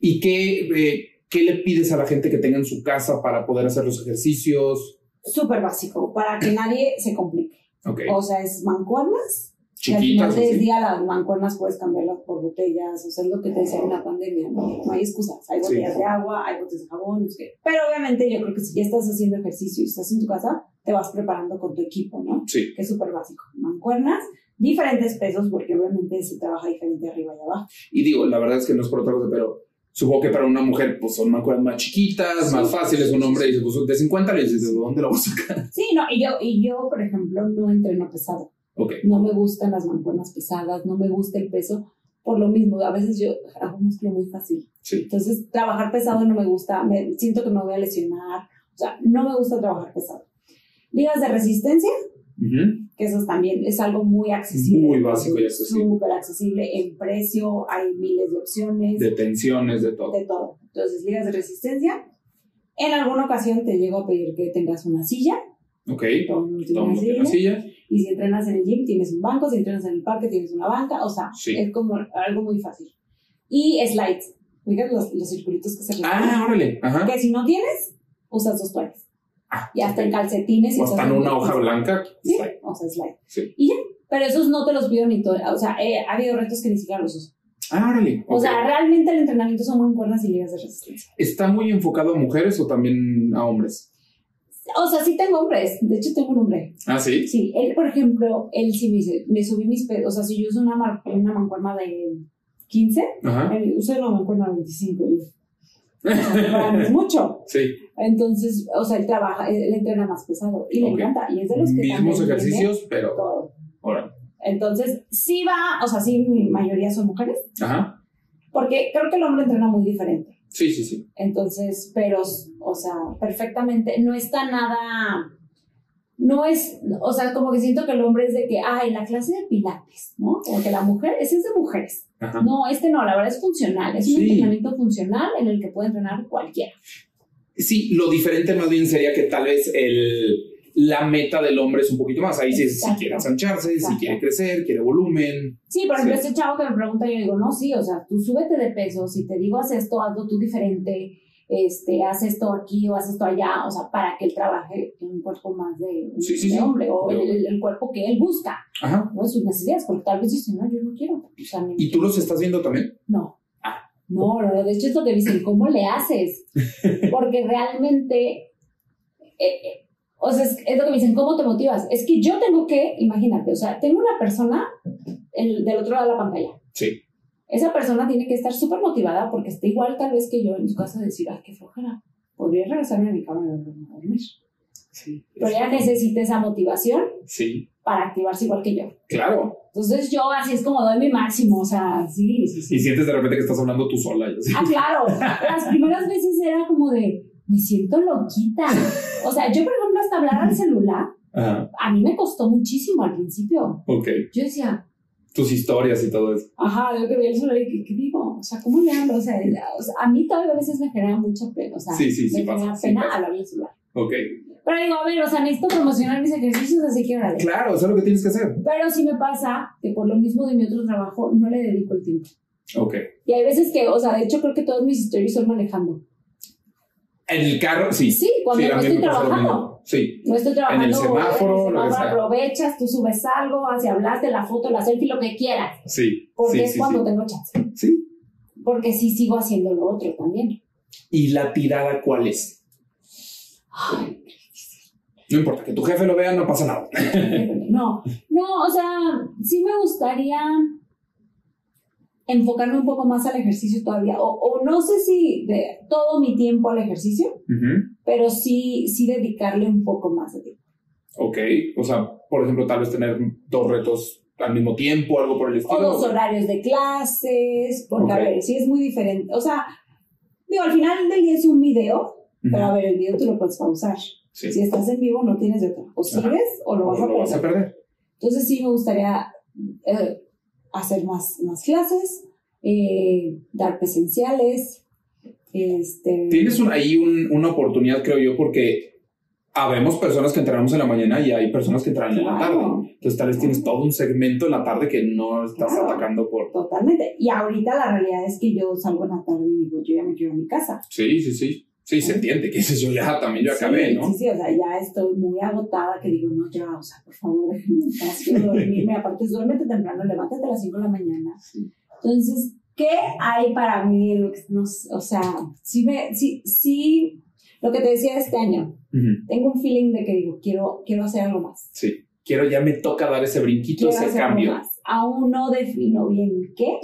¿Y qué, eh, qué le pides a la gente que tenga en su casa para poder hacer los ejercicios? Súper básico, para que nadie se complique. Ok. O sea, es mancuernas. Que al Chiquitas. final del día las mancuernas puedes cambiarlas por botellas, o sea, es lo que te decía en la pandemia, ¿no? No hay excusas. Hay Sí. botellas de agua, hay botellas de jabón, no sé qué. Pero obviamente yo creo que si ya estás haciendo ejercicio y estás en tu casa, te vas preparando con tu equipo, ¿no? Sí. Que es súper básico. Mancuernas, diferentes pesos, porque obviamente se trabaja diferente arriba y abajo. Y digo, la verdad es que no es por otra cosa, pero supongo que para una mujer, pues son mancuernas más chiquitas, Sí. más fáciles. Un hombre dice, pues de 50 le dices, ¿de dónde lo vas a sacar? Sí, no, y yo, y yo, por ejemplo, no entreno pesado. Ok. No me gustan las mancuernas pesadas, no me gusta el peso. Por lo mismo, a veces yo hago músculo muy fácil. Sí. Entonces, trabajar pesado no me gusta, me siento que me voy a lesionar. O sea, no me gusta trabajar pesado. Ligas de resistencia, Ujú. que eso también es algo muy accesible. Muy básico y accesible. Súper accesible en precio, hay miles de opciones, De tensiones, de todo. de todo. Entonces, ligas de resistencia. En alguna ocasión te llego a pedir que tengas una silla. Ok. El una silla. Y si entrenas en el gym, tienes un banco. Si entrenas en el parque, tienes una banca. O sea, Sí. es como algo muy fácil. Y slides. Fíjate los, los circulitos que se repiten. Ah, órale. Ajá. Que si no tienes, usas dos toallas. Ah, Y hasta ok. en calcetines. O hasta en una hoja blanca. Sí, slide. o sea, slide. Sí. Y ya. Pero esos no te los pido ni todo. O sea, eh, ha habido retos que ni siquiera los uso. Ah, órale. O sea, realmente el entrenamiento son mancuernas y ligas de resistencia. ¿Está muy enfocado a mujeres o también a hombres? O sea, sí tengo hombres. De hecho, tengo un hombre. Ah, sí. Sí, él, por ejemplo, él sí me dice, me subí mis pesos. O sea, si yo uso una, mar- una mancuerna de 15, Ajá. él usa una mancuerna de 25. Y, o sea, para mí es mucho. Sí. Entonces, o sea, él trabaja, él, él entrena más pesado. Y le encanta. Y es de los que Mismos tiene ejercicios, pero. todo. Entonces, sí va, o sea, sí, mi mayoría son mujeres. Ajá. Porque creo que el hombre entrena muy diferente. Sí, sí, sí. Entonces, pero, o sea, perfectamente, no está nada, no es, o sea, como que siento que el hombre es de que, ay, la clase de pilates, ¿no? Como que la mujer, ese es de mujeres. Ajá. No, este no, la verdad es funcional, es un entrenamiento funcional en el que puede entrenar cualquiera. Sí, lo diferente más bien sería que tal vez el, la meta del hombre es un poquito más. Ahí sí, si Exacto. quiere ensancharse, si quiere crecer, quiere volumen. Sí, por ejemplo, Sí. este chavo que me pregunta, yo digo, no, sí, o sea, tú súbete de peso, si te digo haz esto, hazlo tú diferente, este, haz esto aquí o haz esto allá, o sea, para que él trabaje en un cuerpo más de, Sí, sí, sí. hombre o el, cuerpo que él busca. Ajá. ¿no? sus necesidades, porque tal vez dicen, no, yo no quiero. O sea, ¿Y tú los estás viendo también? No. Ah. No, de hecho es lo que dicen, ¿cómo le haces? Porque realmente, eh, eh, o sea, es, es lo que me dicen, ¿cómo te motivas? Es que yo tengo que, imagínate, o sea, tengo una persona del otro lado de la pantalla. Sí. Esa persona tiene que estar súper motivada porque está igual tal vez que yo en su casa decir, ay, qué flojera, podría regresarme a mi cama y dormir. Sí. Pero ella necesita esa motivación Sí. para activarse igual que yo. Claro. Entonces yo así es como doy mi máximo, o sea, sí, sí, sí. Y sientes de repente que estás hablando tú sola. y así. Ah, claro. Las primeras veces era como de, me siento loquita. O sea, yo, ejemplo, hasta hablar al celular, Ajá. a mí me costó muchísimo al principio. Ok. Yo decía, Tus historias y todo eso. ajá, yo que veía el celular y ¿qué, qué digo? O sea, ¿cómo le hablo? O sea, a mí todavía a veces me genera mucha pena. O sea, Sí, sí, sí me genera pasa, sí pena hablar al celular. Ok. Pero digo, a ver, o sea, necesito promocionar mis ejercicios, así que órale. Claro, eso es lo que tienes que hacer. Pero sí me pasa que por lo mismo de mi otro trabajo no le dedico el tiempo. Ok. Y hay veces que, o sea, de hecho creo que todos mis historias son manejando. En el carro, sí. Sí, cuando Sí, no estoy trabajando. Sí. No estoy trabajando. En el semáforo, en lo el que semáforo sea. aprovechas, tú subes algo, así hablaste la foto, la selfie, lo que quieras. Sí. Porque sí, es sí, cuando sí. tengo chance. Sí. Porque sí sigo haciendo lo otro también. ¿Y la tirada cuál es? Ay, No importa, que tu jefe lo vea, no pasa nada. no, no, o sea, sí me gustaría enfocarme un poco más al ejercicio todavía. O, o no sé si de todo mi tiempo al ejercicio, Ujú. Pero sí, sí dedicarle un poco más de tiempo. Ok, o sea, por ejemplo, tal vez tener dos retos al mismo tiempo, algo por el estilo. O dos horarios de clases, porque a Ok. ver, sí es muy diferente. O sea, digo, al final del día es un video, pero a ver, el video tú lo puedes pausar. Sí. Si estás en vivo no tienes de otra. O Ajá. sigues o lo vas O a lo vas a perder. perder. Entonces sí me gustaría eh, hacer más, más clases, eh, dar presenciales. Este, Tienes un- ahí un- una oportunidad, creo yo, porque habemos personas que entrenamos en la mañana y hay personas que entrenan en la Claro. tarde. Entonces tal vez tienes todo un segmento en la tarde que no estás Claro. atacando por... Totalmente. Y ahorita la realidad es que yo salgo en la tarde y digo, yo ya me quiero a mi casa. Sí, sí, sí. Sí, se entiende que ese yo ya también yo Sí, acabé, ¿no? Sí, sí, o sea, ya estoy muy agotada que digo, no, ya, o sea, por favor, déjenme dormirme. Aparte, duérmete temprano, levántate a las 5 de la mañana. Entonces, ¿qué hay para mí? No o sea, sí, me, sí, sí, lo que te decía este año, tengo un feeling de que digo, quiero, quiero hacer algo más. Sí. Quiero, ya me toca dar ese brinquito, Quiero ese cambio. más. Aún no defino bien qué,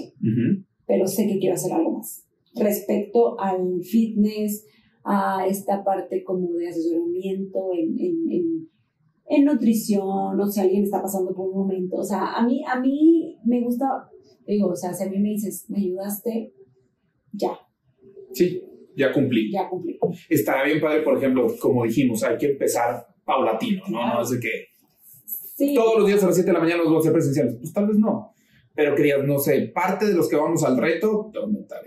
pero sé que quiero hacer algo más. Respecto al fitness, a esta parte como de asesoramiento en, en, en, en nutrición, o si alguien está pasando por un momento. O sea, a mí, a mí me gusta, digo, o sea, si a mí me dices, me ayudaste, ya, Sí, ya cumplí. ya cumplí. Estará bien padre, por ejemplo, como dijimos, hay que empezar paulatino, ¿no? No es de que Sí, todos los días a las 7 de la mañana los vamos a hacer presenciales. Pues tal vez no. Pero querías, no sé, parte de los que vamos al reto,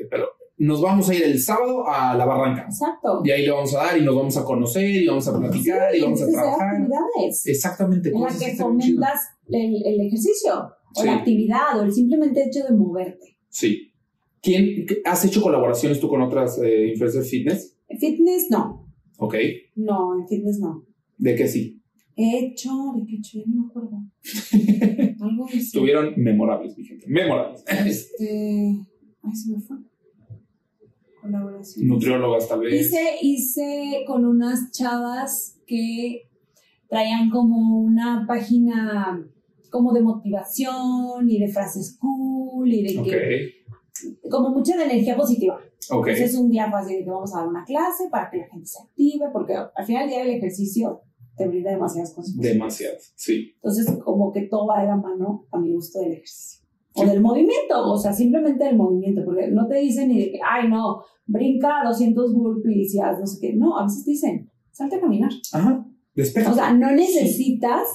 pero nos vamos a ir el sábado a la barranca. exacto. Y ahí le vamos a dar y nos vamos a conocer y vamos a platicar y vamos a trabajar. actividades Exactamente. en las que fomentas el, el ejercicio, o Sí. la actividad, o el simplemente hecho de moverte. Sí. ¿Quién, ¿Has hecho colaboraciones tú con otras eh, influencers fitness? Fitness, no. Ok. No, en fitness no. ¿De qué sí? He hecho, ¿de qué he hecho? Ya no me acuerdo. Algo eso. Estuvieron memorables, mi gente. Memorables. Este. Ay, se me fue. Colaboración. Nutriólogas, tal vez. Hice, hice con unas chavas que traían como una página como de motivación y de frases cool y de que. Como mucha de energía positiva. Ok. Entonces un día fue así de que vamos a dar una clase para que la gente se active, porque al final del día el ejercicio te brinda demasiadas cosas. Demasiado. Sí. Entonces, como que todo va de la mano a mi gusto del ejercicio. O Sí. del movimiento, o sea, simplemente del movimiento, porque no te dicen ni de que, ay, no, brinca 200 burpees y haz no sé qué. No, a veces te dicen, salte a caminar. Ajá. Despeja. O sea, no necesitas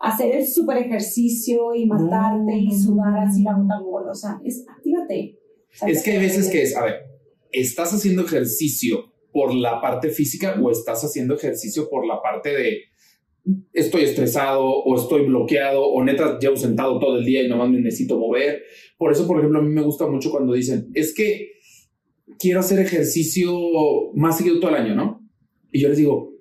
hacer el super ejercicio y matarte y no, no, sudar no, así la no. gota gorda. O sea, es, actívate. Es que hay a veces que es, a ver, ¿estás haciendo ejercicio por la parte física o estás haciendo ejercicio por la parte de estoy estresado o estoy bloqueado o neta llevo sentado todo el día y nomás me necesito mover? Por eso, por ejemplo, a mí me gusta mucho cuando dicen, es que quiero hacer ejercicio más seguido todo el año, ¿no? Y yo les digo,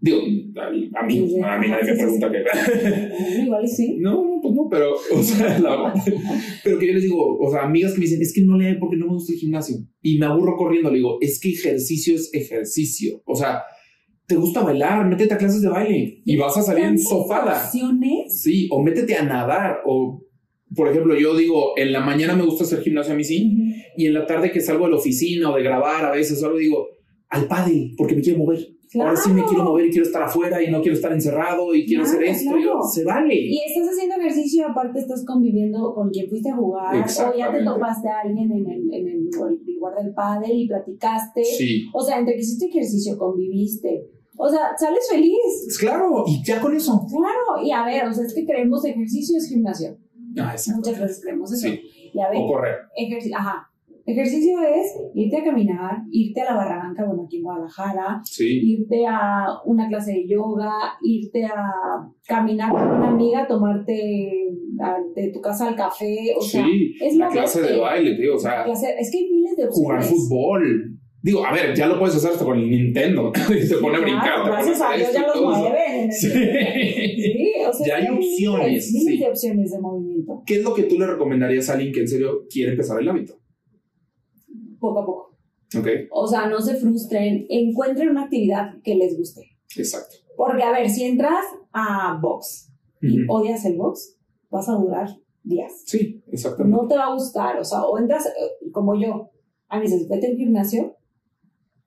digo, a, a mí, a mí nadie me pregunta qué. Igual sí. No, no, pues no, pero, o sea, la verdad. Pero que yo les digo, o sea, amigas que me dicen, es que no le hay porque no me gusta el gimnasio. Y me aburro corriendo. Le digo, es que ejercicio es ejercicio. O sea, te gusta bailar, métete a clases de baile y vas a salir en sofada. opciones. Sí, o métete a nadar. O, por ejemplo, yo digo, en la mañana me gusta hacer gimnasio a mí sí. Y en la tarde que salgo de la oficina o de grabar a veces, solo digo, al pádel, porque me quiero mover. Ahora sí me Claro. quiero mover y quiero estar afuera y no quiero estar encerrado y quiero Claro, hacer esto. claro. Yo, se vale. Y estás haciendo ejercicio, aparte estás conviviendo con quien fuiste a jugar, o ya te topaste a alguien en el, en el lugar del pádel y platicaste. Sí. O sea, entre que hiciste ejercicio, conviviste. O sea, sales feliz. Claro, y ya con eso. Claro, y a ver, o sea, es que creemos ejercicio es gimnasio. Ah. Muchas veces creemos eso. Sí. Y a ver, O correr. ejercicio, ajá. Ejercicio es irte a caminar, irte a la barranca, bueno, aquí en Guadalajara, Sí. irte a una clase de yoga, irte a caminar con una amiga, tomarte a- de tu casa al café, o sea, sí. es la clase de baile, tío. O sea, clase- es que hay miles de jugar opciones. fútbol. Digo, a ver, ya lo puedes hacer hasta con el Nintendo. y se pone a brincar. Claro, gracias a Dios ya los mueven. Sí. Sí, o sea, Ya hay opciones, Miles, miles sí. de opciones de movimiento, ¿Qué es lo que tú le recomendarías a alguien que en serio quiere empezar el hábito? Poco a poco. Ok, O sea, no se frustren, encuentren una actividad que les guste. exacto. Porque, a ver, si entras a box y odias el box, vas a durar días. Sí, exactamente. No te va a gustar, o sea, o entras eh, como yo, a mí dices, vete gimnasio,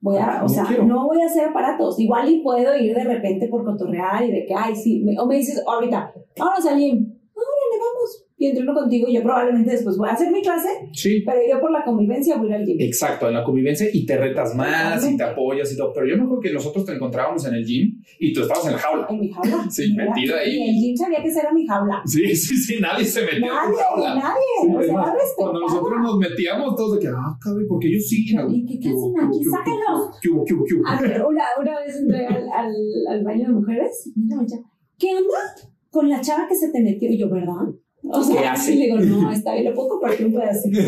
Voy a, No o sea, quiero. no voy a hacer aparatos. Igual y puedo ir de repente por cotorrear y de que, ay, sí, me- o me dices ahorita, vamos al gym, y entreno contigo, yo probablemente después voy a hacer mi clase, Sí. pero yo por la convivencia voy a ir al gym. Exacto, en la convivencia y te retas más y te apoyas y todo. Pero yo me acuerdo que nosotros te encontrábamos en el gym y tú estabas en la jaula. En mi jaula. Sí, Mira, metida ahí. Y el gym sabía que esa era mi jaula. Sí, sí, sí, nadie se metió en Nadie, tu jaula. nadie. Sí, cuando nosotros nos metíamos, todos de que, ah, cabrón, porque ellos siguen. ¿Y qué- qué hacen aquí? ¡Sáquenlos! ¿Qué hubo, qué hubo, qué hubo? A ver, una, una vez entré al, al, al baño de mujeres y una muchacha, ¿qué onda con la chava que se te metió? Y yo, ¿verdad? O sea, y le digo, no, está bien, le puedo compartir un pedacito.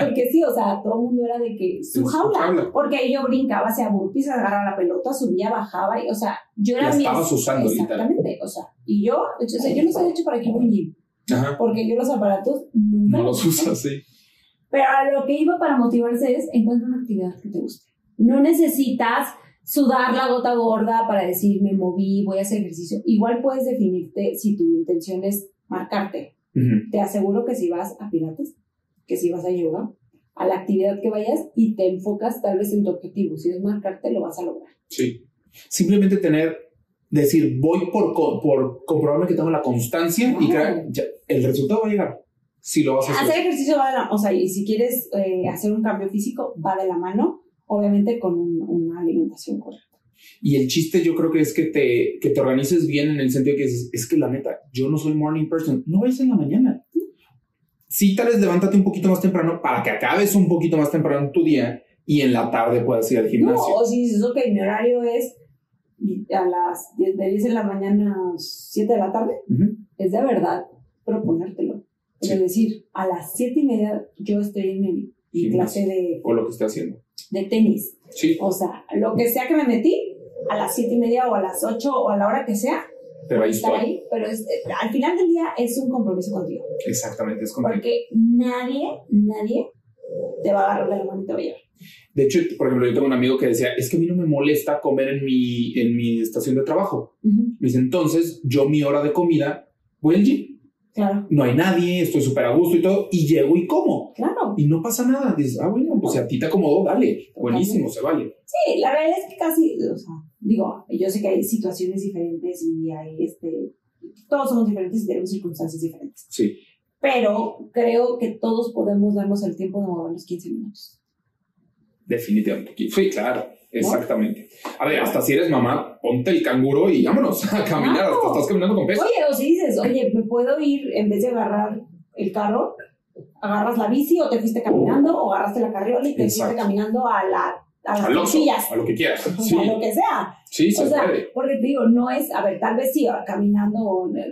Porque sí, o sea, todo el mundo era de que su jaula. jaula. Porque yo brincaba hacia burpees, agarraba la pelota, subía, bajaba, y, o sea, yo era La mi- estabas usando, Exactamente, o sea, y yo, o sea, yo no soy hecho para que un gym, porque yo los aparatos nunca No los usas, sí. pero a lo que iba para motivarse es encuentra una actividad que te guste. No necesitas sudar la gota gorda para decir me moví, voy a hacer ejercicio. Igual puedes definirte si tu intención es marcarte. Te aseguro que si vas a pilates, que si vas a yoga, a la actividad que vayas y te enfocas tal vez en tu objetivo. Si es marcarte, lo vas a lograr. Sí. Simplemente tener, decir, voy por, por comprobarme que tengo la constancia y que el resultado va a llegar. Si lo vas a hacer. Hacer ejercicio va de la, o sea, y si quieres eh, hacer un cambio físico, va de la mano, obviamente con un- una alimentación correcta. Y el chiste yo creo que es que te, que te organices bien en el sentido que dices, es que la neta, yo no soy morning person, no vayas en la mañana. Sí, tal vez levántate un poquito más temprano para que acabes un poquito más temprano tu día y en la tarde puedas ir al No, gimnasio. o si dices, ok, mi horario es a las 10 de 10 de la mañana a 7 de la tarde, Ujú. es de verdad proponértelo. Sí. Es decir, a las 7 y media yo estoy en Gimnasio. clase de, O lo que esté haciendo. de tenis. Sí, O sea, lo que sea que me metí, a las 7 y media o a las 8 o a la hora que sea, pero ahí estar ahí. Pero es- eh, al final del día es un compromiso contigo. Exactamente, es correcto. Porque nadie, nadie te va a agarrar de la mano y te va a llevar. De hecho, por ejemplo, yo tengo un amigo que decía, es que a mí no me molesta comer en mi, en mi estación de trabajo. Me dice, entonces yo mi hora de comida voy al gym. Claro, No hay nadie, estoy súper a gusto y todo, y llego y como. claro. Y no pasa nada. Dices, ah, bueno, pues si a ti te acomodó, dale. Buenísimo, se vale. Sí, la realidad es que casi, o sea, digo, yo sé que hay situaciones diferentes y hay, este, todos somos diferentes y tenemos circunstancias diferentes, Sí. pero creo que todos podemos darnos el tiempo de movernos 15 minutos. Definitivamente. Sí, claro, exactamente. A ver, hasta si eres mamá, ponte el canguro y vámonos a caminar. Claro. Hasta estás caminando con peso. Oye, o si dices, oye, me puedo ir en vez de agarrar el carro, agarras la bici o te fuiste caminando o agarraste la carriola y te Exacto. fuiste caminando a, la, a las a lo que quieras. Sí, sea, lo que sea. sí, se o sea, puede. porque te digo, no es, a ver, tal vez sí, caminando,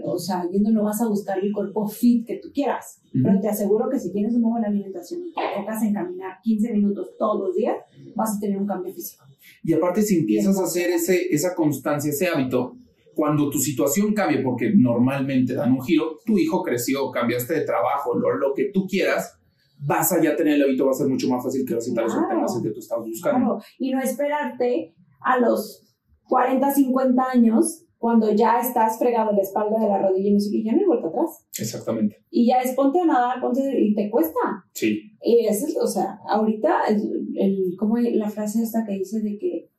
o, sea, yendo no vas a buscar el cuerpo fit que tú quieras, pero te aseguro que si tienes una buena alimentación y te enfocas en caminar 15 minutos todos los días, vas a tener un cambio físico. Y aparte, si empiezas a hacer ese, esa constancia, ese hábito, cuando tu situación cambie, porque normalmente dan un giro, tu hijo creció, cambiaste de trabajo, lo, lo que tú quieras, vas a ya tener el hábito, va a ser mucho más fácil que vas a los Claro. obtengas que tú estabas buscando. Claro, y no esperarte a los 40, 50 años, cuando ya estás fregado en la espalda de la rodilla y no sé qué, ya no hay vuelta atrás. Exactamente. Y ya es ponte a nadar, ponte, y te cuesta. Sí. Y eso es, o sea, ahorita, el, el, como la frase esta que dice de que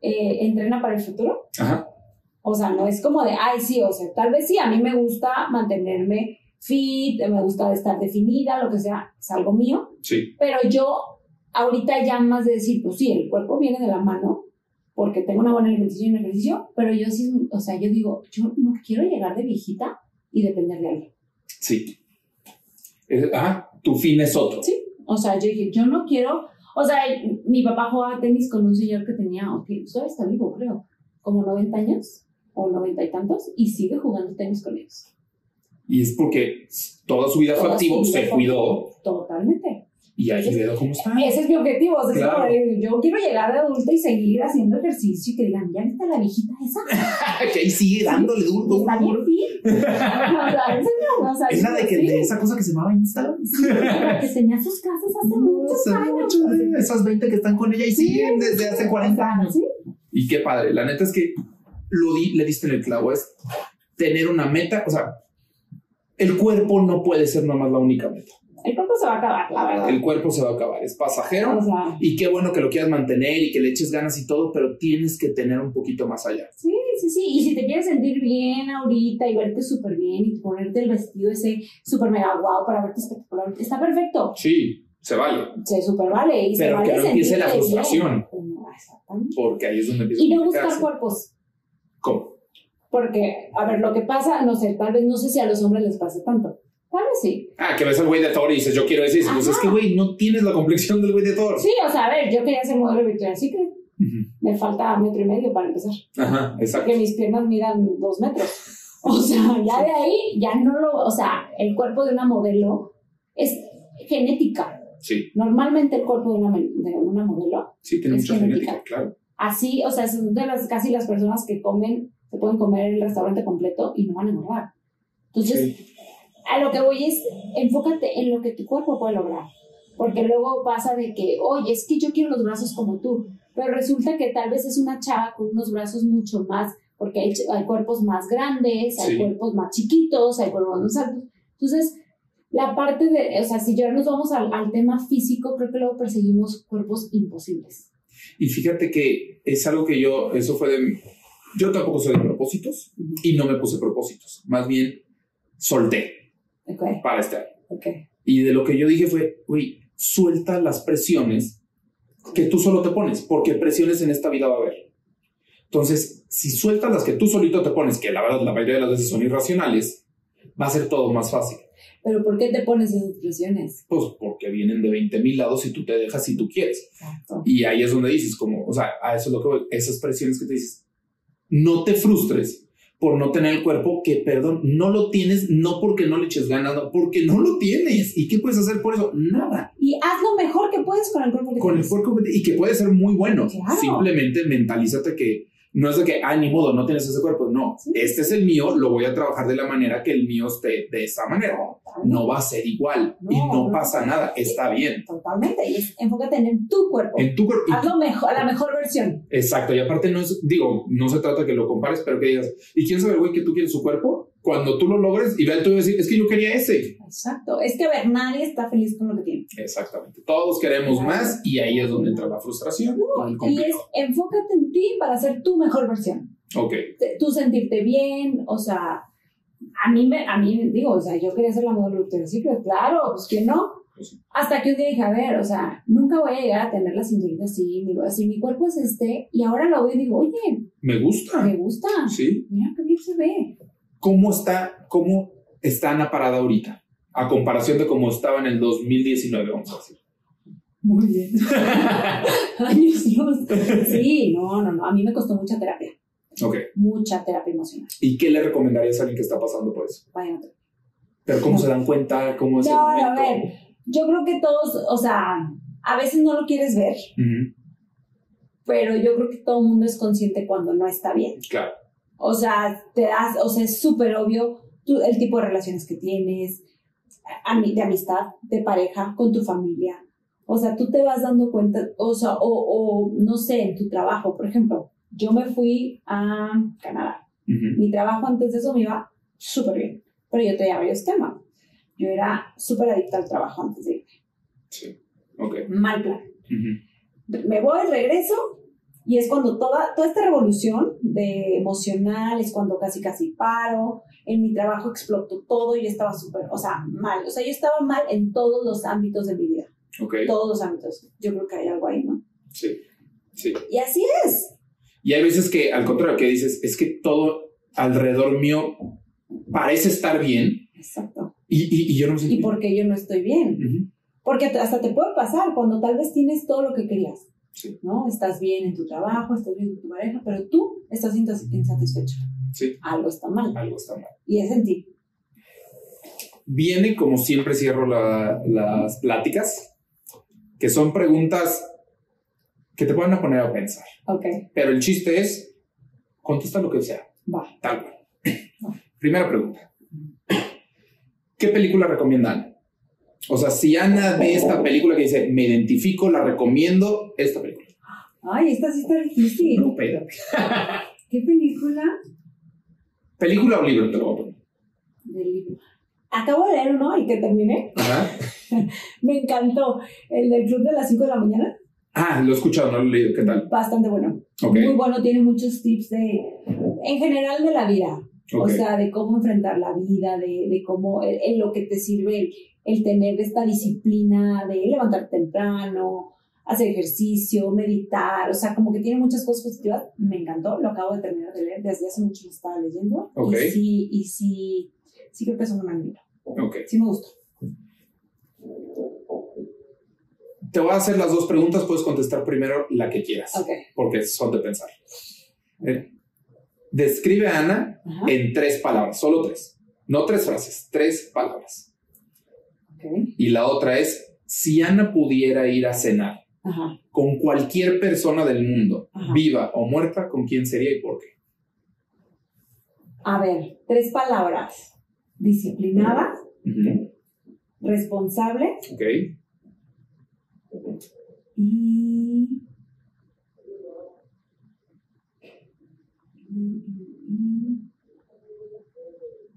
eh, entrena para el futuro. Ajá. O sea, no es como de, ay, sí, o sea, tal vez sí, a mí me gusta mantenerme fit, me gusta estar definida, lo que sea, es algo mío, Sí. pero yo ahorita ya más de decir, pues sí, el cuerpo viene de la mano porque tengo una buena alimentación y un ejercicio, pero yo sí, o sea, yo digo, yo no quiero llegar de viejita y depender de alguien. Sí. Es- ajá. Tu fin es otro. Sí, o sea, yo dije, yo no quiero, o sea, mi papá jugaba tenis con un señor que tenía, ok, todavía está vivo, creo, como 90 años o 90 y tantos, y sigue jugando tenis con ellos. Y es porque toda su vida fue activo, se cuidó Totalmente. y ahí veo cómo está. Ese es mi objetivo. O sea, Claro. yo quiero llegar de adulta y seguir haciendo ejercicio y que digan, ya viste la viejita esa. que ahí sigue dándole duro, Está bien fit. o sea, Es la de, que, sí, de esa cosa que se llamaba Instagram. la que tenía sus casas hace muchos Hace años. mucho, eh, Esas 20 que están con ella y siguen desde hace 40 años. Sí, Y qué padre. La neta es que lo di, le diste en el clavo. Es tener una meta. O sea, el cuerpo no puede ser nomás la única meta. el cuerpo se va a acabar, la verdad. El cuerpo se va a acabar, es pasajero. O sea, Y qué bueno que lo quieras mantener y que le eches ganas y todo, pero tienes que tener un poquito más allá. sí, sí, sí. Y si te quieres sentir bien ahorita y verte súper bien y ponerte el vestido ese súper mega guau para verte espectacular, está perfecto. Sí, se vale. Se súper vale. Y se Pero vale que no empiece la bien. frustración. Exactamente. Porque ahí es donde empieza Y no buscar cuerpos. Porque, a ver, lo que pasa, no sé, tal vez, no sé si a los hombres les pase tanto. Tal vez sí. Ah, que ves al güey de Thor y dices, yo quiero decir, pues es que, güey, no tienes la complexión del güey de Thor. Sí, o sea, a ver, yo quería ser modelo de Victoria's Secret. Ujú. Me falta metro y medio para empezar. Ajá, exacto. Que mis piernas midan dos metros. O sea, ya de ahí, ya no lo. O sea, el cuerpo de una modelo es genética. Sí, Normalmente el cuerpo de una, de una modelo, sí, tiene Es mucha genética. genética, claro. así, o sea, son de las casi las personas que comen, se pueden comer el restaurante completo y no van a engordar. Entonces, Sí. a lo que voy es, enfócate en lo que tu cuerpo puede lograr. Porque luego pasa de que, oye, es que yo quiero los brazos como tú, pero resulta que tal vez es una chava con unos brazos mucho más, porque hay, hay cuerpos más grandes, hay Sí. cuerpos más chiquitos, hay cuerpos más altos. Entonces, la parte de, o sea, si ya nos vamos al, al tema físico, creo que luego perseguimos cuerpos imposibles. Y fíjate que es algo que yo, eso fue de... Yo tampoco soy de propósitos Ujú. y no me puse propósitos. Más bien, solté Ok, para este año. ok. Y de lo que yo dije fue, güey, suelta las presiones que tú solo te pones, porque presiones en esta vida va a haber. Entonces, si sueltas las que tú solito te pones, que la verdad la mayoría de las veces son irracionales, va a ser todo más fácil. Pero ¿por qué te pones esas presiones? Pues porque vienen de 20 mil lados y tú te dejas si tú quieres. Exacto. Y ahí es donde dices, como, o sea, a eso es lo que voy, esas presiones que te dices, no te frustres por no tener el cuerpo que, perdón, no lo tienes, no porque no le eches ganas, no, porque no lo tienes. ¿Y qué puedes hacer por eso? Nada. Y haz lo mejor que puedes con el cuerpo que con el cuerpo y que puede ser muy bueno. Claro. Simplemente mentalízate que no es de que, ah, ni modo, no tienes ese cuerpo. No, Sí. este es el mío, lo voy a trabajar de la manera que el mío esté de esa manera. No va a ser igual y No, no no. pasa nada, está bien. Totalmente. Y es, enfócate en tu cuerpo. En tu cuerpo. y- Haz lo mejor, la mejor versión. Exacto, y aparte no es, digo, no se trata que lo compares, pero que digas, ¿y quién sabe, güey, que tú quieres su cuerpo? Cuando tú lo logres y vea tú decir, es que yo quería ese. Exacto. Es que, a ver, nadie está feliz con lo que tiene. Exactamente. Todos queremos Claro. más y ahí es donde entra la frustración. y el Y es, enfócate en ti para ser tu mejor versión. Ok. Tú sentirte bien, o sea, a mí, me, a mí, digo, o sea, yo quería ser la Victoria's Secret, claro, pues que no. Pues sí. Hasta que un día dije, a ver, o sea, nunca voy a llegar a tener la cinturita así, mi, así, mi cuerpo es este, y ahora lo veo y digo, oye, Me gusta. me gusta, Sí. mira qué bien se ve. ¿Cómo está, cómo está Ana parada ahorita? A comparación de cómo estaba en el 2019, vamos a decir. Muy bien. Años. Sí, no, no, no, a mí me costó mucha terapia, ok. mucha terapia emocional. ¿Y qué le recomendarías a alguien que está pasando por eso? Vayan a. Pero cómo se dan cuenta, cómo es el No, a ver, yo creo que todos, o sea, a veces no lo quieres ver, pero yo creo que todo el mundo es consciente cuando no está bien. Claro. O sea, te das, o sea, es súper obvio tú- el tipo de relaciones que tienes, a, de amistad, de pareja, con tu familia. O sea, tú te vas dando cuenta, o sea, o, o no sé, en tu trabajo, por ejemplo, yo me fui a Canadá. Ujú, Mi trabajo antes de eso me iba súper bien, pero yo tenía varios temas. Yo era súper adicta al trabajo antes de irme. Sí. Ok. Mal plan. Ujú, me voy, regreso, y es cuando toda, toda esta revolución de emocional, es cuando casi casi paro, en mi trabajo explotó todo, y yo estaba súper, o sea, mal, o sea, yo estaba mal en todos los ámbitos de mi vida, Ok. todos los ámbitos, yo creo que hay algo ahí, ¿no? Sí. Sí. Y así es, Y hay veces que, al contrario, que dices, es que todo alrededor mío parece estar bien exacto, y, y, y yo no siento y porque yo no estoy bien, porque hasta te puede pasar cuando tal vez tienes todo lo que querías, Sí. ¿no? Estás bien en tu trabajo, estás bien con tu pareja, pero tú estás insatisfecho, Sí. algo está mal, Algo está mal. y es en ti. Viene, como siempre cierro la- las pláticas, que son preguntas que te a poner a pensar. Ok, Pero el chiste es, contesta lo que sea, va. tal cual. Primera pregunta. ¿Qué película recomiendan? O sea, si Ana ve esta película que dice, me identifico, la recomiendo, esta película. Ay, esta sí está difícil. No, espérate. ¿Qué película? ¿Película o libro te lo voy a poner? Del libro. acabo de leer uno y que terminé. Ajá. Me encantó. El del club de las 5 de la mañana. Ah, lo he escuchado, no lo he leído. ¿Qué tal? Bastante bueno. Ok. Muy bueno, tiene muchos tips de, en general de la vida. O Ok. sea, de cómo enfrentar la vida, de, de cómo, en lo que te sirve el, el tener esta disciplina de levantar temprano, hacer ejercicio, meditar, o sea, como que tiene muchas cosas positivas. Me encantó, lo acabo de terminar de leer, desde hace mucho lo estaba leyendo. Ok. Y sí, y sí, sí creo que es un gran libro. Ok. Sí me gustó. Te voy a hacer las dos preguntas, puedes contestar primero la que quieras, Ok. porque son de pensar. Eh, Describe a Ana Ajá. en tres palabras, solo tres. No tres frases, tres palabras. Y la otra es, si Ana pudiera ir a cenar Ajá. con cualquier persona del mundo, Ajá. viva o muerta, ¿con quién sería y por qué? A ver, tres palabras. Disciplinada, responsable Ok. y...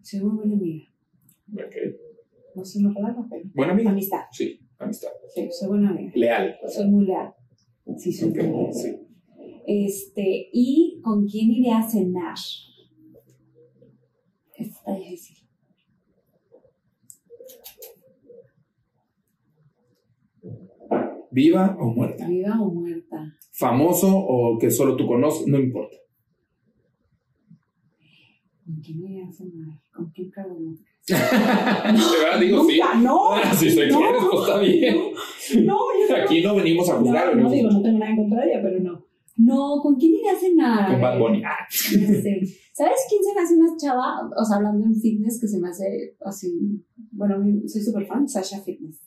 Soy muy buena amiga. ok. No sé una palabra, pero... Buena amiga. Amistad. Sí, amistad. Sí, soy buena amiga. Leal. Soy muy leal. Sí, soy muy leal. sí. Este, ¿y con quién iré a cenar? Está difícil. Viva o muerta. ¿Viva o muerta? Famoso o que solo tú conoces, no importa. ¿Con quién iré a cenar? ¿Con quién? De digo sí. Nunca, no. Ah, si se no, quieres, pues está bien. No, yo no. Aquí no venimos a juzgar, No, no digo, no tengo nada en contra de ella, pero no. No, ¿con quién iré a cenar? con Bad Bunny. Ah, sé. ¿Sabes quién se me hace una chava? O sea, hablando en fitness, que se me hace así. Bueno, soy súper fan, Sasha Fitness.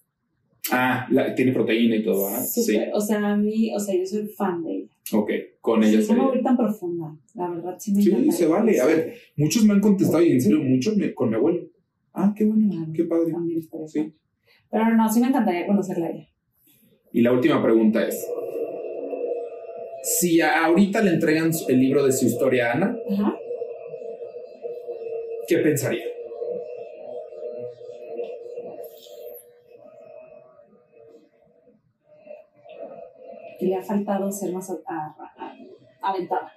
Ah, la- tiene proteína y todo, ¿ah? Sí. O sea, a mí, o sea, yo soy fan de ella. Ok, con ella Sí, no me sería. voy tan profunda, la verdad, sí me Sí, se vale. A ver, muchos me han contestado y en serio, muchos me- con mi abuelo. Ah, qué bueno, Claro, qué padre. Sí. Pero no, sí me encantaría conocerla a ella. Y la última pregunta es: si ahorita le entregan el libro de su historia a Ana, Ajá. ¿qué pensaría? Que le ha faltado ser más aventada.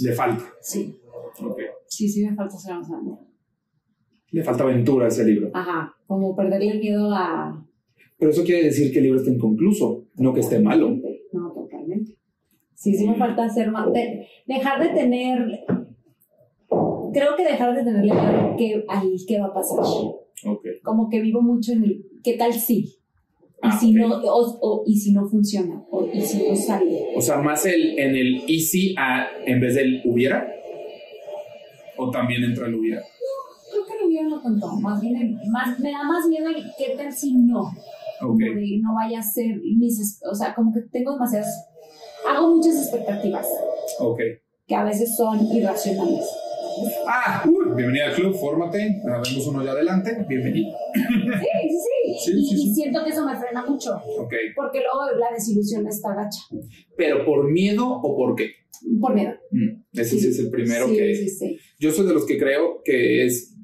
Le falta. Sí. Ok. Sí, sí me falta ser más aventada. Le falta aventura a ese libro. Ajá. Como perderle el miedo a. Pero eso quiere decir que el libro está inconcluso, no que esté malo. No, totalmente. Sí, sí me falta ser más. de- dejar de tener. Creo que dejar de tenerle miedo que, al qué va a pasar. Ok. Como que vivo mucho en el. ¿Qué tal si? Y Ah, si no, o, o- y si no funciona, o, y si no sale. O sea, más el en el easy a, en vez del hubiera. O también entra el hubiera. Hubiera no tanto, más bien más, me da más miedo el qué tal si no, como Ok. de no vaya a ser mis, o sea, como que tengo demasiadas, hago muchas expectativas Ok. que a veces son irracionales. Ah, bienvenida al club, fórmate. Ah, vemos uno allá adelante. Bienvenido. Sí, sí, sí. Sí, y, sí, y sí. siento que eso me frena mucho, Ok. porque luego la desilusión está gacha, Pero por miedo o por qué? por miedo. Mm, ese sí, es el primero sí, que. Sí, sí, Yo soy de los que creo que es.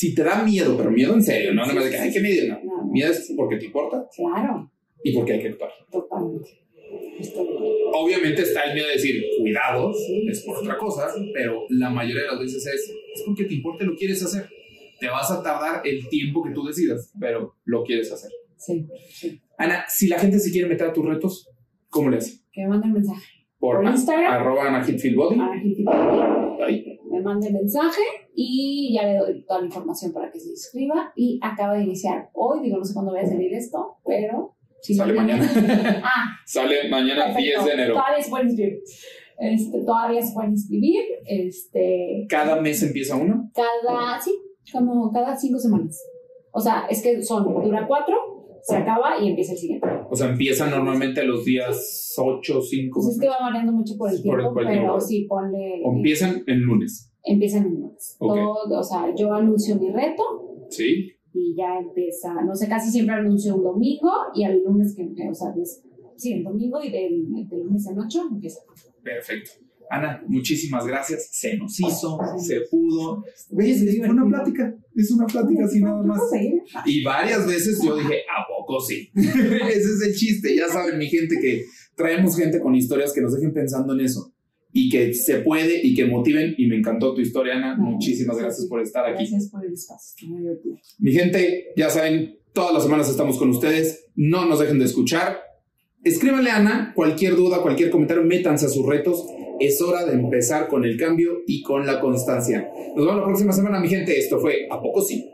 Si te da miedo, pero miedo en serio, no nada más de que, ay, qué miedo, no. No, no. Miedo es porque te importa Claro, y porque hay que actuar. totalmente. Estoy Obviamente está el miedo de decir, cuidado, Sí, es por sí, otra cosa, sí. pero la mayoría de las veces es, es porque te importa y lo quieres hacer. Te vas a tardar el tiempo que tú decidas, pero lo quieres hacer. Sí. Ana, si la gente se quiere meter a tus retos, ¿cómo le hace? Que me manden mensaje. Por, Por Instagram. arroba Ana Hitfield Body. a la gente Ahí. me mande mensaje y ya le doy toda la información para que se inscriba. Y acaba de iniciar hoy, digo, no sé cuándo voy a salir esto, pero si Sale mañana. Ah, Sale mañana perfecto. 10 de enero. Todavía se pueden inscribir. Este, todavía se pueden inscribir. Este, Cada mes empieza uno. cada, sí, como cada cinco semanas. O sea, es que son, dura cuatro, se acaba y empieza el siguiente. O sea, empieza normalmente los días 8, 5. Pues es que va variando mucho por el Por el- tiempo, por el pero sí, ponle. O empiezan el lunes. Empiezan en lunes. Todo, o sea, yo anuncio mi reto ¿Sí? y ya empieza, no sé, casi siempre anuncio un domingo y al lunes que, o sea, sí, el domingo y del, del lunes en ocho empieza. Perfecto. Ana, muchísimas gracias. Se nos hizo, Sí. se pudo. Fue una plática. Es una plática así nada más. ¿Puedo seguir? Y varias veces yo dije, ¿a poco sí? Ese es el chiste. Ya saben, mi gente, que traemos gente con historias que nos dejen pensando en eso. Y que se puede y que motiven. Y me encantó tu historia, Ana. Muchísimas gracias por estar aquí. Gracias por el espacio. Mi gente, ya saben, todas las semanas estamos con ustedes. No nos dejen de escuchar. Escríbanle a Ana cualquier duda, cualquier comentario, métanse a sus retos. Es hora de empezar con el cambio y con la constancia. Nos vemos la próxima semana, mi gente. Esto fue A Poco Sí.